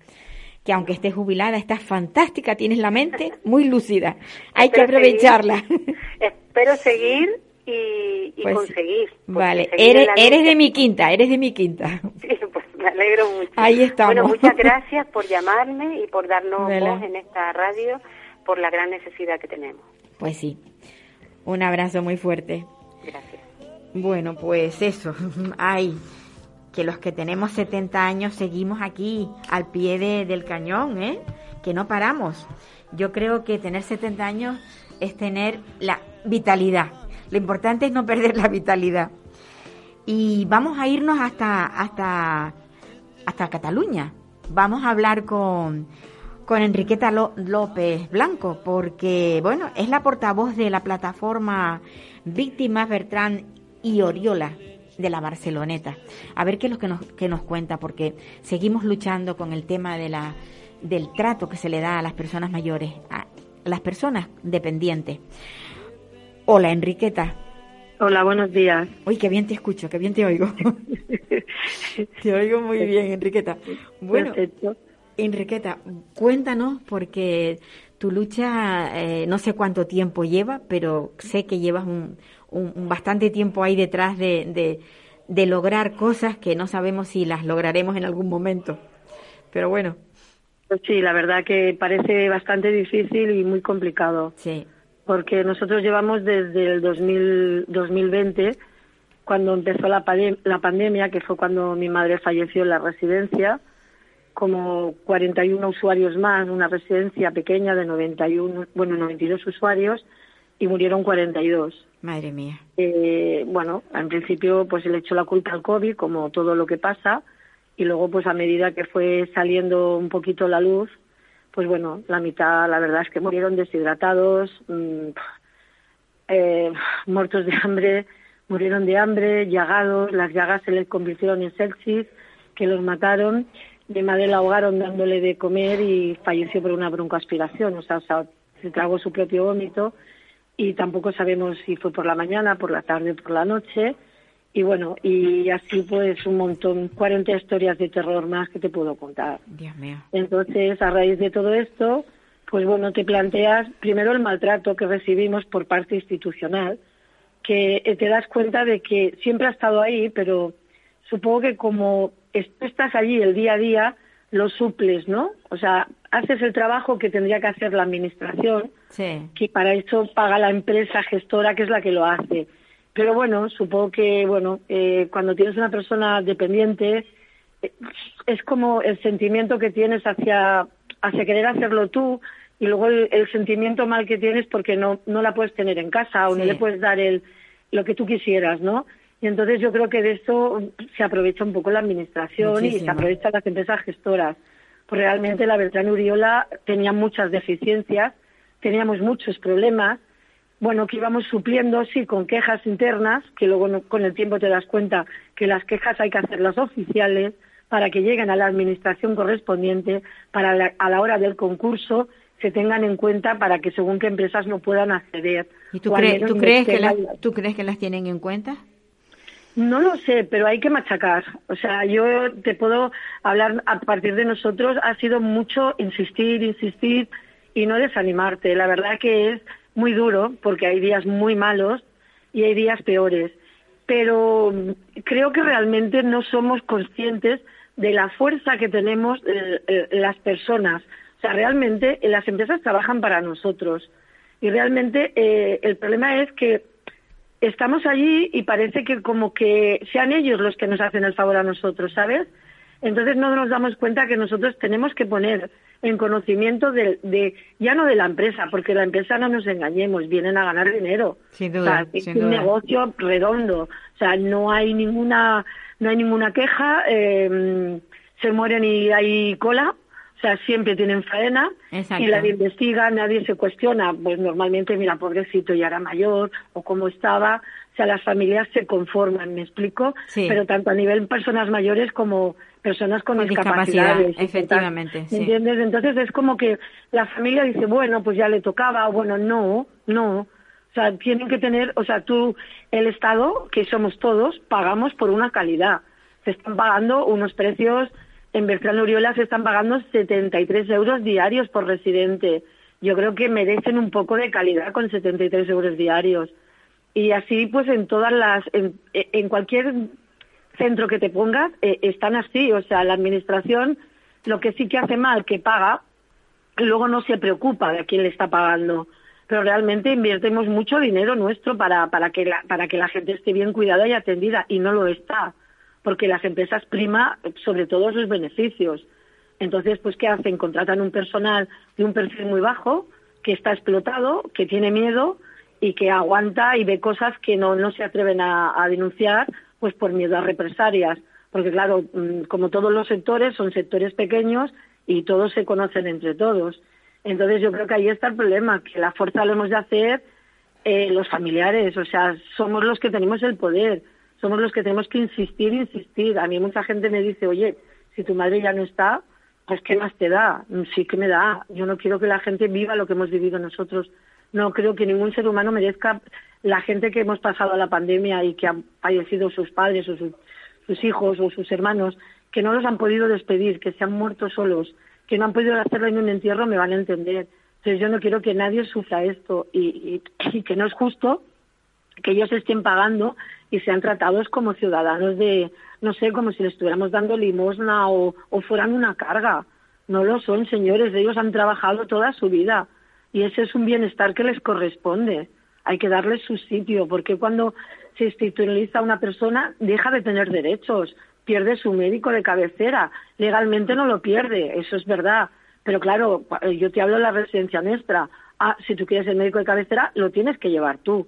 Que aunque estés jubilada, estás fantástica, tienes la mente muy lúcida. Hay que seguir. aprovecharla. Espero seguir y, y Pues, conseguir. Vale, eres, eres de mi quinta, eres de mi quinta. Sí, pues me alegro mucho. Ahí estamos. Bueno, muchas gracias por llamarme y por darnos Vela. voz en esta radio por la gran necesidad que tenemos. Pues sí, un abrazo muy fuerte. Gracias. Bueno, pues eso, ay, que los que tenemos 70 años seguimos aquí al pie de- del cañón, ¿eh? Que no paramos. Yo creo que tener 70 años es tener la vitalidad. Lo importante es no perder la vitalidad. Y vamos a irnos hasta, hasta, hasta Cataluña. Vamos a hablar con, con Enriqueta López Blanco, porque, bueno, es la portavoz de la plataforma Víctimas Bertrán y Oriola de la Barceloneta. A ver qué es lo que nos, que nos cuenta, porque seguimos luchando con el tema de la, del trato que se le da a las personas mayores, a las personas dependientes. Hola, Enriqueta. Hola, buenos días. Uy, qué bien te escucho, qué bien te oigo. te oigo muy bien, Enriqueta. Bueno, Perfecto. Enriqueta, cuéntanos porque tu lucha eh, no sé cuánto tiempo lleva, pero sé que llevas un, un- un bastante tiempo ahí detrás de, de, de lograr cosas que no sabemos si las lograremos en algún momento. Pero bueno, Pues sí, la verdad que parece bastante difícil y muy complicado, sí, porque nosotros llevamos desde el 2000, 2020, cuando empezó la, la pandemia, que fue cuando mi madre falleció en la residencia, como 41 usuarios más, una residencia pequeña de 91, bueno, 92 usuarios, y murieron 42. madre mía. Eh, bueno, en principio pues le echó la culpa al COVID, como todo lo que pasa, y luego pues a medida que fue saliendo un poquito la luz, pues bueno, la mitad la verdad es que murieron deshidratados, mm, eh, muertos de hambre, murieron de hambre, llagados, las llagas se les convirtieron en sepsis, que los mataron, mi madre la ahogaron dándole de comer y falleció por una broncoaspiración, o sea, o sea, se tragó su propio vómito y tampoco sabemos si fue por la mañana, por la tarde, por la noche. Y bueno, y así pues un montón, 40 historias de terror más que te puedo contar. Dios mío. Entonces, a raíz de todo esto, pues bueno, te planteas primero el maltrato que recibimos por parte institucional, que eh, te das cuenta de que siempre ha estado ahí, pero supongo que como tú estás allí el día a día, lo suples, ¿no? O sea, haces el trabajo que tendría que hacer la administración, Sí, que para eso paga la empresa gestora que es la que lo hace. Pero bueno, supongo que bueno, eh, cuando tienes una persona dependiente eh, es como el sentimiento que tienes hacia hacia querer hacerlo tú y luego el, el sentimiento mal que tienes porque no no la puedes tener en casa o no le puedes dar el lo que tú quisieras, ¿no? Y entonces yo creo que de esto se aprovecha un poco la administración y se aprovechan las empresas gestoras. Pues realmente la Beltrán Uriola tenía muchas deficiencias, teníamos muchos problemas, bueno, que íbamos supliendo, sí, con quejas internas, que luego no- con el tiempo te das cuenta que las quejas hay que hacerlas oficiales para que lleguen a la administración correspondiente, para la- a la hora del concurso se tengan en cuenta para que según qué empresas no puedan acceder. ¿y tú, tú, crees que las, tú crees que las tienen en cuenta? No lo sé, pero hay que machacar. O sea, yo te puedo hablar a partir de nosotros, ha sido mucho insistir, insistir y no desanimarte. La verdad que es muy duro porque hay días muy malos y hay días peores. Pero creo que realmente no somos conscientes de la fuerza que tenemos eh, eh, las personas. O sea, realmente las empresas trabajan para nosotros. Y realmente eh, el problema es que estamos allí y parece que como que sean ellos los que nos hacen el favor a nosotros, ¿sabes? Entonces no nos damos cuenta que nosotros tenemos que poner en conocimiento de, de ya no de la empresa, porque la empresa no nos engañemos, vienen a ganar dinero. Sin O es un duda. negocio redondo. O sea, no hay ninguna no hay ninguna queja, eh, se mueren y hay cola. O sea, siempre tienen faena Exacto. y nadie investiga, nadie se cuestiona. Pues normalmente, mira, pobrecito, ya era mayor o cómo estaba. O sea, las familias se conforman, ¿me explico? Sí. Pero tanto a nivel personas mayores como personas con, Con discapacidad, discapacidades. efectivamente, ¿Me sí. entiendes? Entonces es como que la familia dice, bueno, pues ya le tocaba, o bueno, no, no. O sea, tienen que tener, o sea, tú, el Estado, que somos todos, pagamos por una calidad. Se están pagando unos precios, en Bertrán Uriola se están pagando 73 euros diarios por residente. Yo creo que merecen un poco de calidad con 73 euros diarios. Y así, pues en todas las, en, en cualquier centro que te pongas, eh, están así. O sea, la administración, lo que sí que hace mal, que paga, luego no se preocupa de a quién le está pagando. Pero realmente invertimos mucho dinero nuestro para, para, que la, para que la gente esté bien cuidada y atendida, y no lo está, porque las empresas prima sobre todo sus beneficios. Entonces, pues, ¿qué hacen? Contratan un personal de un perfil muy bajo, que está explotado, que tiene miedo y que aguanta y ve cosas que no, no se atreven a, a denunciar, pues por miedo a represalias. Porque, claro, mm, como todos los sectores, son sectores pequeños y todos se conocen entre todos. Entonces, yo creo que ahí está el problema, que la fuerza lo hemos de hacer eh, los familiares, o sea, somos los que tenemos el poder, somos los que tenemos que insistir, insistir. A mí mucha gente me dice, oye, si tu madre ya no está, pues ¿qué más te da? Sí que me da. Yo no quiero que la gente viva lo que hemos vivido nosotros. No creo que ningún ser humano merezca la gente que hemos pasado la pandemia y que han fallecido sus padres o sus, sus hijos o sus hermanos, que no los han podido despedir, que se han muerto solos, que no han podido hacerlo en un entierro, me van a entender. Entonces yo no quiero que nadie sufra esto y, y, y que no es justo que ellos estén pagando y sean tratados como ciudadanos de, no sé, como si les estuviéramos dando limosna o, o fueran una carga. No lo son, señores, ellos han trabajado toda su vida y ese es un bienestar que les corresponde. Hay que darles su sitio, porque cuando se institucionaliza una persona deja de tener derechos, pierde su médico de cabecera, legalmente no lo pierde, eso es verdad. Pero claro, yo te hablo de la residencia nuestra. Ah, si tú quieres el médico de cabecera, lo tienes que llevar tú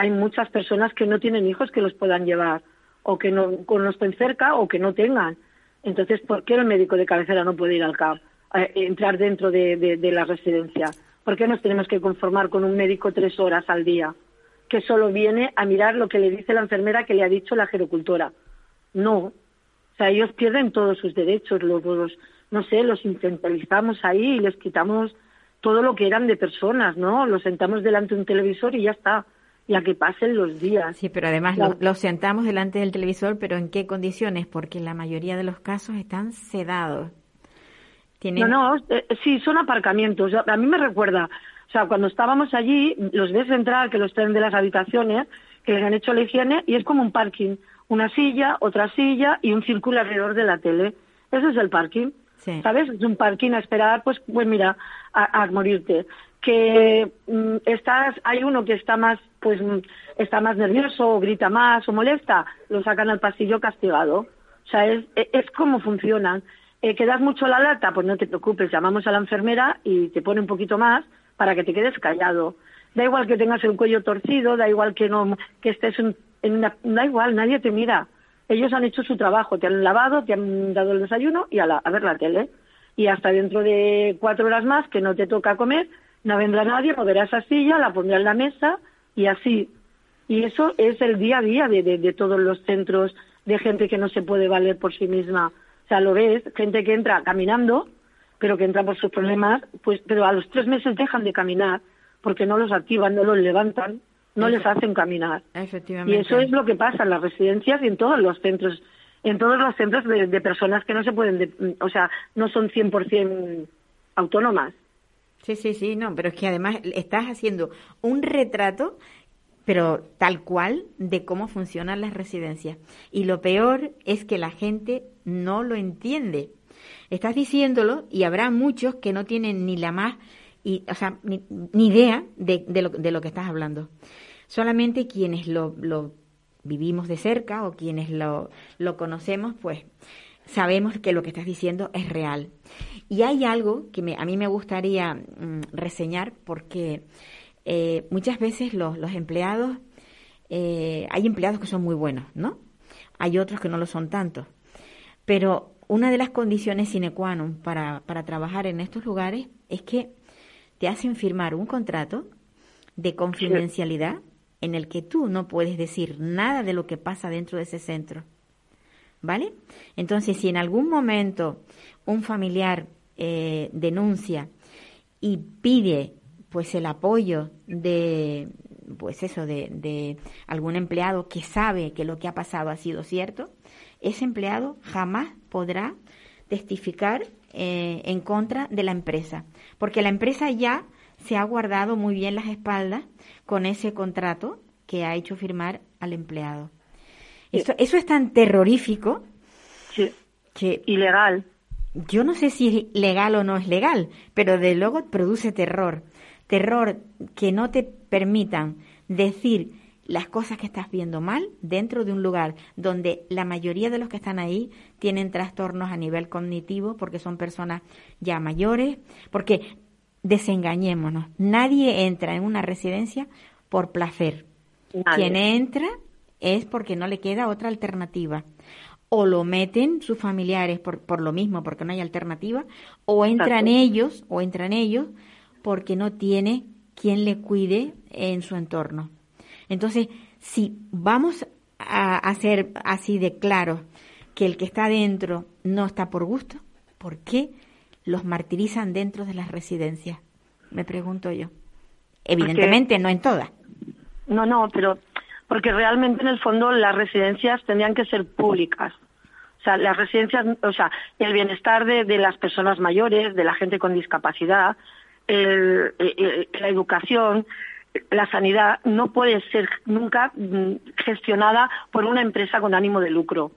hay muchas personas que no tienen hijos que los puedan llevar o que no, no estén cerca o que no tengan. Entonces, ¿por qué el médico de cabecera no puede ir al CAP, a entrar dentro de, la residencia? ¿Por qué nos tenemos que conformar con un médico tres horas al día que solo viene a mirar lo que le dice la enfermera que le ha dicho la gerocultora? No. O sea, ellos pierden todos sus derechos, los, no sé, los instrumentalizamos ahí y les quitamos todo lo que eran de personas, ¿no? Los sentamos delante de un televisor y ya está y a que pasen los días. Sí, pero además La- lo, lo sentamos delante del televisor, pero ¿en qué condiciones? Porque la mayoría de los casos están sedados. Tienen... No, no, eh, sí, son aparcamientos. A mí me recuerda, o sea, cuando estábamos allí, los ves entrar, que los traen de las habitaciones, que les han hecho la higiene, y es como un parking. Una silla, otra silla y un círculo alrededor de la tele. Eso es el parking. Sí. ¿Sabes? Es un parking a esperar, pues, pues mira, a, a morirte. Que mm, estás, hay uno que está más, pues, mm, está más nervioso, o grita más, o molesta, lo sacan al pasillo castigado. O sea, es, es, es como funcionan. Eh, ¿Que das mucho la lata? Pues no te preocupes, llamamos a la enfermera y te pone un poquito más para que te quedes callado. Da igual que tengas el cuello torcido, da igual que no que estés en, en una, da igual, nadie te mira. Ellos han hecho su trabajo, te han lavado, te han dado el desayuno y a, la- a ver la tele. Y hasta dentro de cuatro horas más que no te toca comer, no vendrá nadie, moverá esa silla, la pondrá en la mesa y así. Y eso es el día a día de, de, de todos los centros de gente que no se puede valer por sí misma. O sea, lo ves, gente que entra caminando, pero que entra por sus problemas, pues, pero a los tres meses dejan de caminar porque no los activan, no los levantan, no les hacen caminar. Y Efectivamente. eso es lo que pasa en las residencias y en todos los centros, en todos los centros de, de personas que no se pueden, de- o sea, no son 100% autónomas. Sí, sí, sí, no, pero es que además estás haciendo un retrato, pero tal cual, de cómo funcionan las residencias. Y lo peor es que la gente no lo entiende. Estás diciéndolo y habrá muchos que no tienen ni la más, y, o sea, ni, ni idea de, de lo, de lo que estás hablando. Solamente quienes lo, lo vivimos de cerca o quienes lo, lo conocemos, pues sabemos que lo que estás diciendo es real. Y hay algo que me- a mí me gustaría mm, reseñar porque eh, muchas veces los, los empleados, eh, hay empleados que son muy buenos, ¿no? Hay otros que no lo son tanto. Pero una de las condiciones sine qua non para, para trabajar en estos lugares es que te hacen firmar un contrato de confidencialidad en el que tú no puedes decir nada de lo que pasa dentro de ese centro. ¿Vale? Entonces, si en algún momento un familiar eh, denuncia y pide pues el apoyo de pues eso de, algún empleado que sabe que lo que ha pasado ha sido cierto ese empleado jamás podrá testificar eh, en contra de la empresa porque la empresa ya se ha guardado muy bien las espaldas con ese contrato que ha hecho firmar al empleado eso, eso es tan terrorífico que ilegal. yo no sé si es legal o no es legal, pero de luego produce terror. Terror que no te permitan decir las cosas que estás viendo mal dentro de un lugar donde la mayoría de los que están ahí tienen trastornos a nivel cognitivo porque son personas ya mayores, porque desengañémonos, nadie entra en una residencia por placer. Quien entra es porque no le queda otra alternativa o lo meten sus familiares por, por lo mismo, porque no hay alternativa, o entran ellos, o entran ellos porque no tiene quien le cuide en su entorno. Entonces, si vamos a hacer así de claro que el que está dentro no está por gusto, ¿por qué los martirizan dentro de las residencias? Me pregunto yo. Evidentemente no en todas. No, no, pero porque realmente en el fondo las residencias tendrían que ser públicas. O sea, las residencias, o sea, el bienestar de, las personas mayores, de la gente con discapacidad, la educación, la sanidad no puede ser nunca mm, gestionada por una empresa con ánimo de lucro.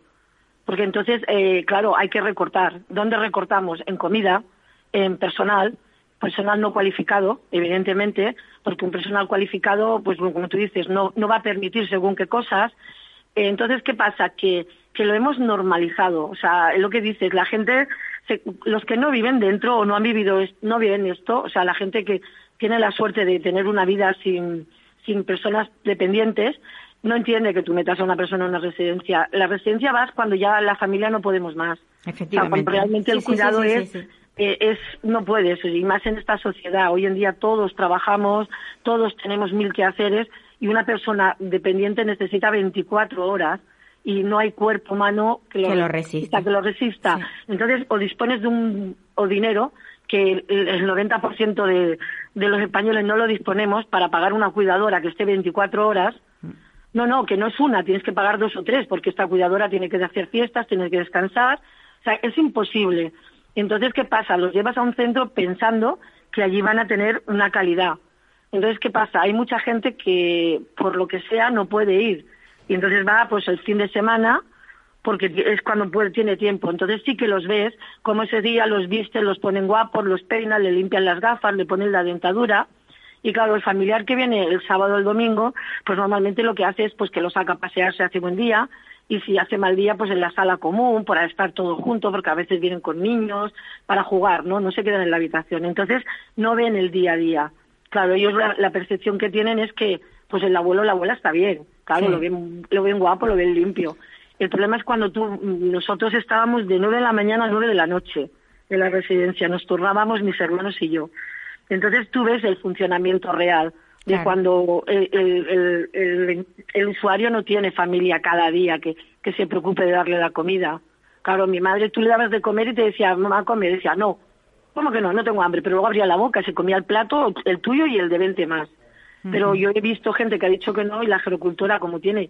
Porque entonces, eh, claro, hay que recortar. ¿Dónde recortamos? En comida, en personal, personal no cualificado, evidentemente, porque un personal cualificado, pues como tú dices, no, no va a permitir según qué cosas. Entonces, ¿qué pasa? Que, que lo hemos normalizado. O sea, es lo que dices, la gente, los que no viven dentro o no han vivido, no viven esto, o sea, la gente que tiene la suerte de tener una vida sin, sin personas dependientes, no entiende que tú metas a una persona en una residencia. La residencia vas cuando ya la familia no podemos más. Efectivamente. cuando realmente el cuidado es eh, es no puedes y más en esta sociedad hoy en día todos trabajamos todos tenemos mil quehaceres y una persona dependiente necesita 24 horas y no hay cuerpo humano que lo, resista. Que lo resista. Entonces, o dispones de un o dinero que el 90% de, de los españoles no lo disponemos para pagar una cuidadora que esté 24 horas. Mm. No, no, que no es una, tienes que pagar dos o tres, porque esta cuidadora tiene que hacer fiestas, tiene que descansar. O sea, es imposible. Entonces, ¿qué pasa? Los llevas a un centro pensando que allí van a tener una calidad. Entonces, ¿qué pasa? Hay mucha gente que, por lo que sea, no puede ir. Y entonces va, pues, el fin de semana, porque es cuando puede, tiene tiempo. Entonces sí que los ves, como ese día los visten, los ponen guapos, los peinan, le limpian las gafas, le ponen la dentadura. Y claro, el familiar que viene el sábado o el domingo, pues normalmente lo que hace es pues que lo saca a pasearse hace buen día, y si hace mal día, pues en la sala común, para estar todos juntos, porque a veces vienen con niños, para jugar, ¿no? No se quedan en la habitación. Entonces, no ven el día a día. Claro, ellos la, percepción que tienen es que, pues el abuelo o la abuela está bien, claro, lo, ven, lo ven guapo, lo ven limpio. El problema es cuando tú, nosotros estábamos de nueve de la mañana a nueve de la noche en la residencia, nos turnábamos mis hermanos y yo. Entonces tú ves el funcionamiento real de cuando el, el, el, usuario no tiene familia cada día que, que se preocupe de darle la comida. Claro, mi madre, tú le dabas de comer y te decía, mamá, come. Y decía, no, ¿cómo que no? No tengo hambre. Pero luego abría la boca, se comía el plato, el tuyo y el de 20 más. Pero yo he visto gente que ha dicho que no y la gerocultora, como tiene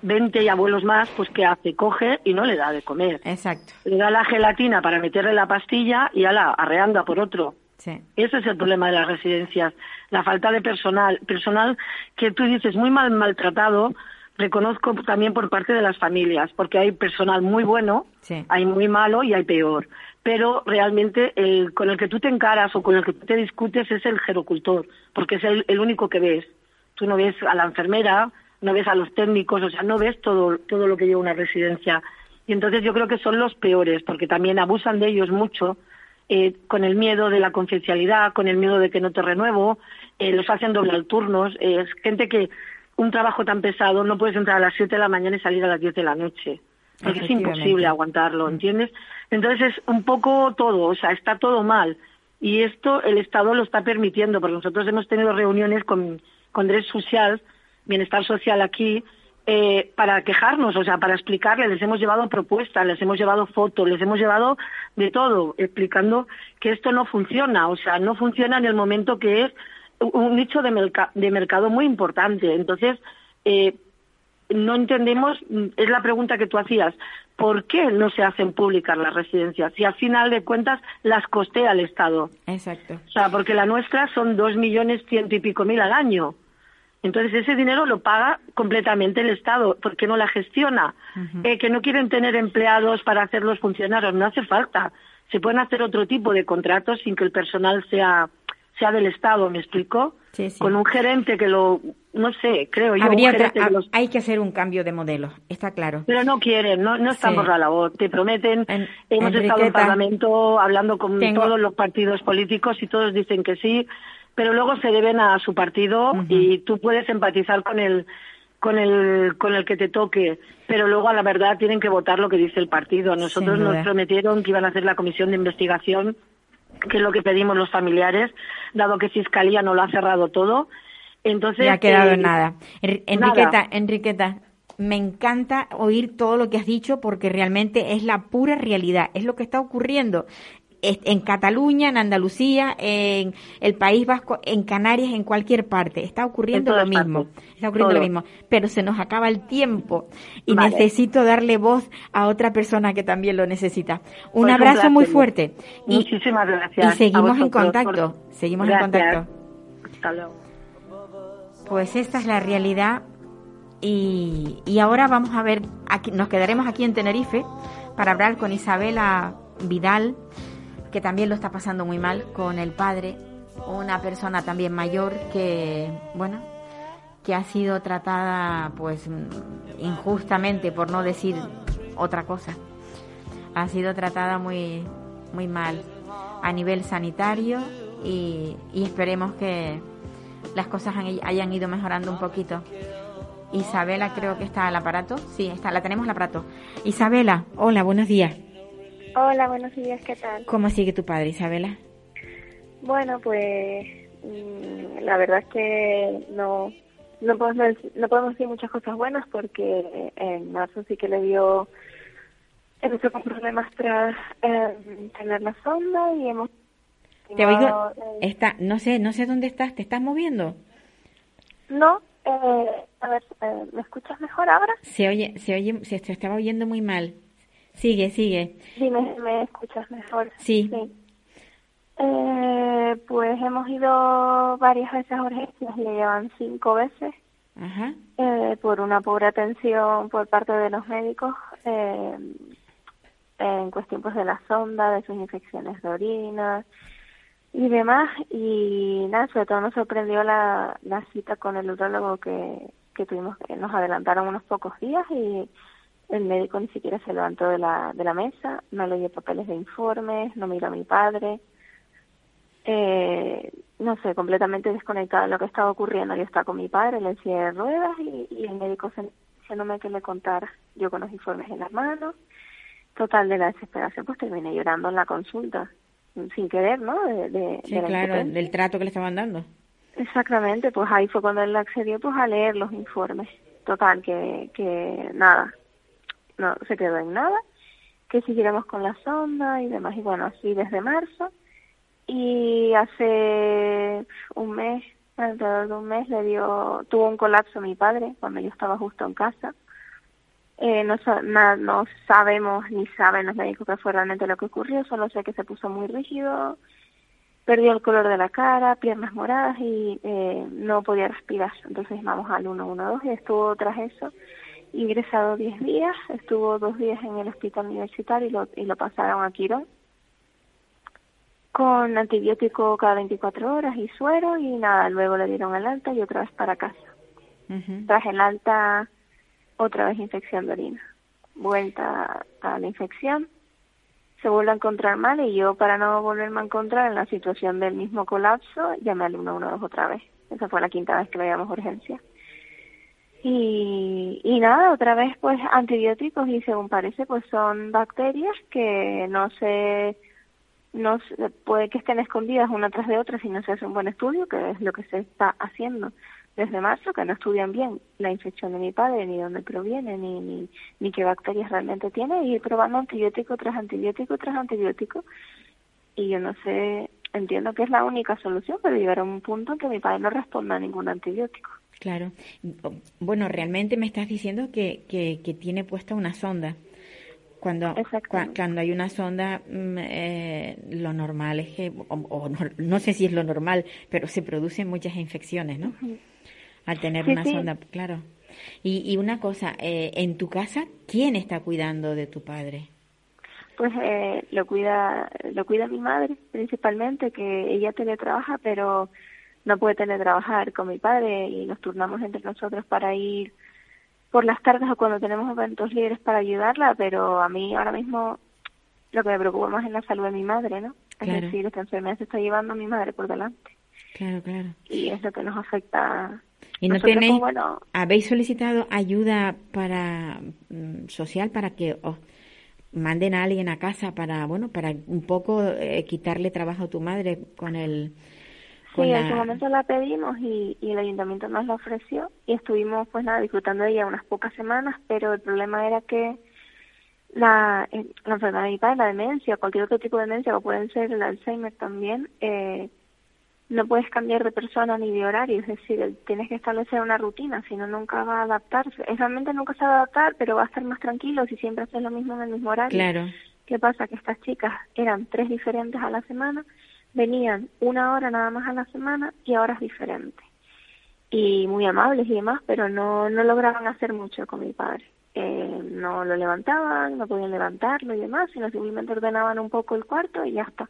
20 y abuelos más, pues ¿qué hace? Coge y no le da de comer. Exacto. Le da la gelatina para meterle la pastilla y ala, arreanda por otro. Ese es el problema de las residencias, la falta de personal, personal que tú dices muy mal maltratado, reconozco también por parte de las familias, porque hay personal muy bueno, hay muy malo y hay peor. Pero realmente el con el que tú te encaras o con el que tú te discutes es el gerocultor, porque es el, único que ves. Tú no ves a la enfermera, no ves a los técnicos, o sea, no ves todo, todo lo que lleva una residencia. Y entonces yo creo que son los peores, porque también abusan de ellos mucho eh, con el miedo de la confidencialidad, con el miedo de que no te renuevo, eh, los hacen doble turnos, eh, es gente que un trabajo tan pesado no puedes entrar a las 7 de la mañana y salir a las 10 de la noche. Porque es imposible aguantarlo, ¿entiendes? Entonces es un poco todo, o sea, está todo mal. Y esto el Estado lo está permitiendo, porque nosotros hemos tenido reuniones con, con Dres Social, Bienestar Social aquí, eh, para quejarnos, o sea, para explicarles, les hemos llevado propuestas, les hemos llevado fotos, les hemos llevado de todo, explicando que esto no funciona, o sea, no funciona en el momento que es un nicho de, de mercado muy importante. Entonces, eh, no entendemos, es la pregunta que tú hacías, ¿por qué no se hacen públicas las residencias? Si al final de cuentas las costea el Estado. Exacto. O sea, porque la nuestra son dos millones ciento y pico mil al año. Entonces ese dinero lo paga completamente el Estado, porque no la gestiona. eh, que no quieren tener empleados para hacerlos funcionar, no hace falta. Se pueden hacer otro tipo de contratos sin que el personal sea sea del Estado, ¿me explico? Sí, sí. Con un gerente que lo, no sé, creo yo. Habría un gerente que los- Hay que hacer un cambio de modelo, está claro. Pero no quieren, no, no están Sí. por la labor. Te prometen, En- hemos estado en Parlamento hablando con tengo- todos los partidos políticos y todos dicen que sí, pero luego se deben a su partido y tú puedes empatizar con el con el con el que te toque, pero luego a la verdad tienen que votar lo que dice el partido. Nosotros nos prometieron que iban a hacer la comisión de investigación, que es lo que pedimos los familiares, dado que Fiscalía no lo ha cerrado todo. Entonces, Ya ha quedado eh, nada. En- Enriqueta, Enriqueta, me encanta oír todo lo que has dicho porque realmente es la pura realidad, es lo que está ocurriendo. En Cataluña, en Andalucía, en el País Vasco, en Canarias, en cualquier parte. Está ocurriendo En lo mismo. partes. Está ocurriendo lo mismo. Pero se nos acaba el tiempo y Vale. necesito darle voz a otra persona que también lo necesita. Un Pues un abrazo muy fuerte. Y, Muchísimas gracias. y seguimos en contacto. por- Seguimos Gracias. en contacto. Hasta luego. Pues esta es la realidad y, y ahora vamos a ver, aquí, nos quedaremos aquí en Tenerife para hablar con Isabela Vidal, que también lo está pasando muy mal con el padre, una persona también mayor que, bueno, que ha sido tratada pues injustamente, por no decir otra cosa. Ha sido tratada muy, muy mal a nivel sanitario y, esperemos que las cosas hayan ido mejorando un poquito. Isabela creo que está al aparato. Sí, está, la tenemos al aparato. Isabela, hola, buenos días. Hola, buenos días, ¿qué tal? ¿Cómo sigue tu padre, Isabela? Bueno, pues mm, la verdad es que no no podemos no podemos decir muchas cosas buenas porque en marzo sí que le dio empezó con problemas tras eh, tener la sonda y hemos Te oigo. eh, Está, no sé, no sé dónde estás. ¿Te estás moviendo? no eh, a ver eh, ¿me escuchas mejor ahora? Se oye, se oye, se, se estaba oyendo muy mal. Sigue, sigue. Dime me escuchas mejor. Sí. Eh, pues hemos ido varias veces a urgencias, le llevan cinco veces. Ajá. eh, por una pobre atención por parte de los médicos eh, en cuestión pues de la sonda, de sus infecciones de orina y demás. Y nada, sobre todo nos sorprendió la, la cita con el urólogo que, que tuvimos, que nos adelantaron unos pocos días y el médico ni siquiera se levantó de la, de la mesa, no leyó papeles de informes, no miró a mi padre. Eh, no sé, completamente desconectada de lo que estaba ocurriendo. Yo estaba con mi padre la silla de ruedas y, y el médico se- diciéndome que le contara. Yo con los informes en las manos. Total, de la desesperación, pues terminé llorando en la consulta, sin querer, ¿no? De, de- Sí, de la claro, del trato que le estaban dando. Exactamente, pues ahí fue cuando él accedió pues a leer los informes. Total, que, que nada, no se quedó en nada, que siguiéramos con la sonda y demás. Y bueno, así desde marzo. Y hace un mes, alrededor de un mes, le dio, tuvo un colapso mi padre cuando yo estaba justo en casa. Eh, no, sabemos ni saben los médicos qué fue realmente lo que ocurrió, solo sé que se puso muy rígido, perdió el color de la cara, piernas moradas y eh, no podía respirar. Entonces llamamos al 112 y estuvo tras eso ingresado 10 días, estuvo dos días en el hospital universitario y lo, y lo pasaron a Quirón con antibiótico cada 24 horas y suero y nada, luego le dieron el alta y otra vez para casa. Ujú. Tras el alta, otra vez infección de orina. Vuelta a la infección, se vuelve a encontrar mal y yo para no volverme a encontrar en la situación del mismo colapso, llamé al 112 otra vez. Esa fue la quinta vez que lo llamamos urgencia. Y, y nada, otra vez pues antibióticos y según parece pues son bacterias que no se, no se- puede que estén escondidas una tras de otra si no se hace un buen estudio, que es lo que se está haciendo desde marzo, que no estudian bien la infección de mi padre, ni dónde proviene, ni, ni, ni qué bacterias realmente tiene, y probando antibiótico tras antibiótico tras antibiótico. Y yo no sé, entiendo que es la única solución, pero llegará un punto en que mi padre no responda a ningún antibiótico. Claro. Bueno, realmente me estás diciendo que, que, que tiene puesta una sonda. Cuando, cua- cuando hay una sonda, mm, eh, lo normal es que, o, o no, no sé si es lo normal, pero se producen muchas infecciones, ¿no? Al tener Sí, una sí. sonda, claro. Y, y una cosa, eh, en tu casa, ¿quién está cuidando de tu padre? Pues eh, lo cuida lo cuida mi madre principalmente, que ella teletrabaja, pero no puede teletrabajar con mi padre y nos turnamos entre nosotros para ir por las tardes o cuando tenemos eventos libres para ayudarla, pero a mí ahora mismo lo que me preocupa más es la salud de mi madre, ¿no? Claro. Es decir, esta enfermedad se está llevando a mi madre por delante Claro, claro. y es lo que nos afecta. ¿Y no Nosotros, tenéis, pues, bueno, habéis solicitado ayuda para mm, social para que os manden a alguien a casa para, bueno, para un poco eh, quitarle trabajo a tu madre con el... Sí, en su momento la pedimos y, y el ayuntamiento nos la ofreció y estuvimos pues nada disfrutando de ella unas pocas semanas, pero el problema era que la, eh, la enfermedad de mi padre, la demencia, cualquier otro tipo de demencia, o pueden ser el Alzheimer también, eh, no puedes cambiar de persona ni de horario, es decir, tienes que establecer una rutina, si no nunca va a adaptarse. Es realmente nunca se va a adaptar, pero va a estar más tranquilo si siempre haces lo mismo en el mismo horario. Claro. ¿Qué pasa? Que estas chicas eran tres diferentes a la semana, venían una hora nada más a la semana y a horas diferentes. Y muy amables y demás, pero no, no lograban hacer mucho con mi padre. Eh, no lo levantaban, no podían levantarlo y demás, sino simplemente ordenaban un poco el cuarto y ya está.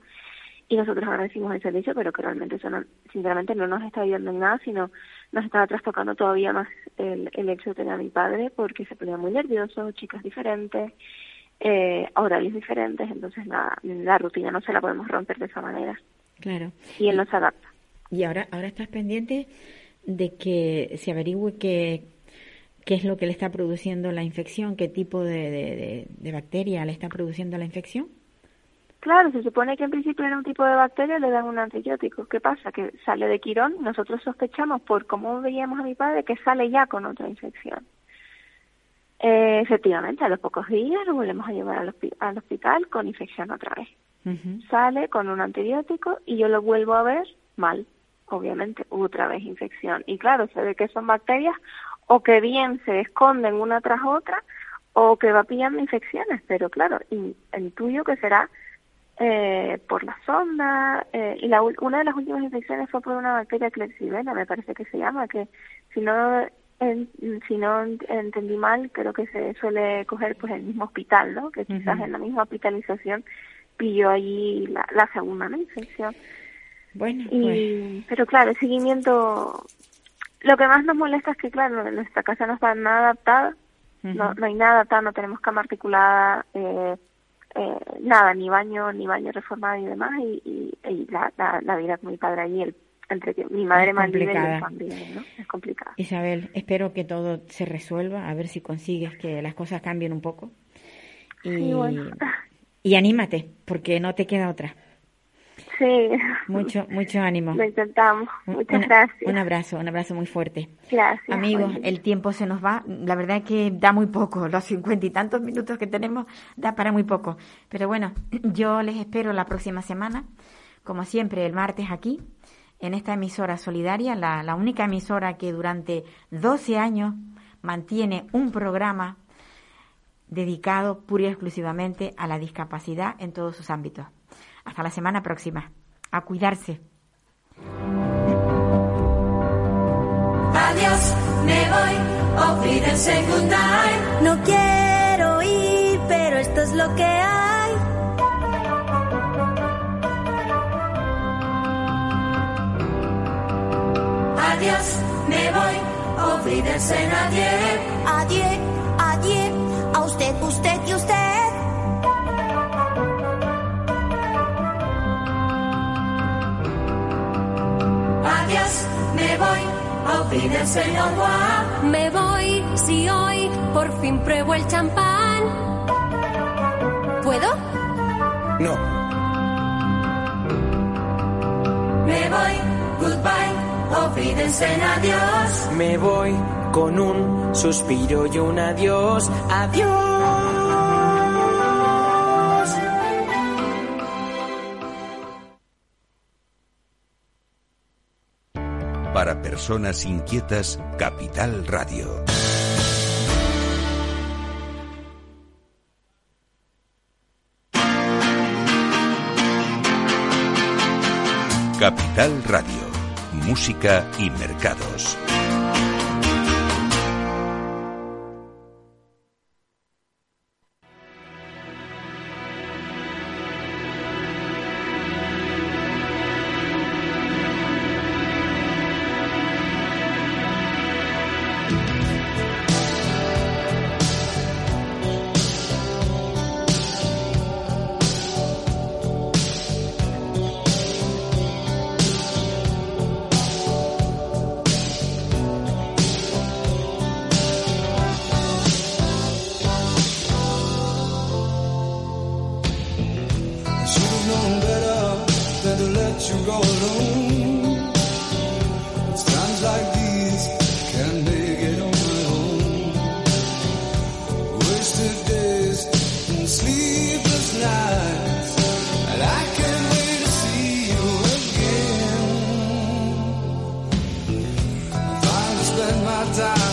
Y nosotros agradecimos el servicio, pero que realmente eso no, sinceramente no nos está ayudando en nada, sino nos estaba trastocando todavía más el, el hecho de tener a mi padre porque se ponía muy nervioso, chicas diferentes, eh, horarios diferentes, entonces nada, la rutina no se la podemos romper de esa manera. Claro. Y él no se adapta. Y ahora, ahora estás pendiente de que se averigüe qué, qué es lo que le está produciendo la infección, qué tipo de, de, de- de bacteria le está produciendo la infección. Claro, se supone que en principio era un tipo de bacteria, le dan un antibiótico. ¿Qué pasa? Que sale de Quirón nosotros sospechamos por cómo veíamos a mi padre que sale ya con otra infección. Eh, efectivamente, a los pocos días lo volvemos a llevar al, al hospital con infección otra vez. Sale con un antibiótico y yo lo vuelvo a ver mal, obviamente, otra vez infección. Y claro, se ve que son bacterias o que bien se esconden una tras otra o que va pillando infecciones, pero claro, in- intuyo que será eh, por la sonda eh, y la, una de las últimas infecciones fue por una bacteria Klebsiella, me parece que se llama, que si no en- si no ent- entendí mal, creo que se suele coger pues el mismo hospital, ¿no? Que quizás en la misma hospitalización pilló allí la, la segunda ¿no? infección. Bueno, pues, Y, pero claro, el seguimiento, lo que más nos molesta es que, claro, nuestra casa no está nada adaptada, no, no hay nada adaptado, no tenemos cama articulada, eh, eh, nada, ni baño, ni baño reformado y demás, y, y, y la, la, la vida con mi padre allí, el, entre que mi madre Es mal vive y también, ¿no? Es complicado. Isabel, espero que todo se resuelva, a ver si consigues que las cosas cambien un poco. Y, Sí, bueno. Y anímate, porque no te queda otra. Sí. Mucho, mucho ánimo. Lo intentamos. Muchas una- gracias. Un abrazo, un abrazo muy fuerte. Gracias. Amigos, Oye. el tiempo se nos va. La verdad es que da muy poco. Los cincuenta y tantos minutos que tenemos da para muy poco. Pero bueno, yo les espero la próxima semana, como siempre, el martes aquí, en esta emisora solidaria, la, la única emisora que durante 12 años mantiene un programa dedicado pura y exclusivamente a la discapacidad en todos sus ámbitos. Hasta la semana próxima. A cuidarse. Adiós, me voy. No quiero ir, pero esto es lo que hay. Adiós, me voy, adiós. Adiós, adiós, olvídense y agua. Me voy si hoy por fin pruebo el champán. ¿Puedo? No. Me voy, goodbye, olvídense en adiós. Me voy con un suspiro y un adiós, adiós. Personas Inquietas, Capital Radio. Capital Radio, Música y Mercados. die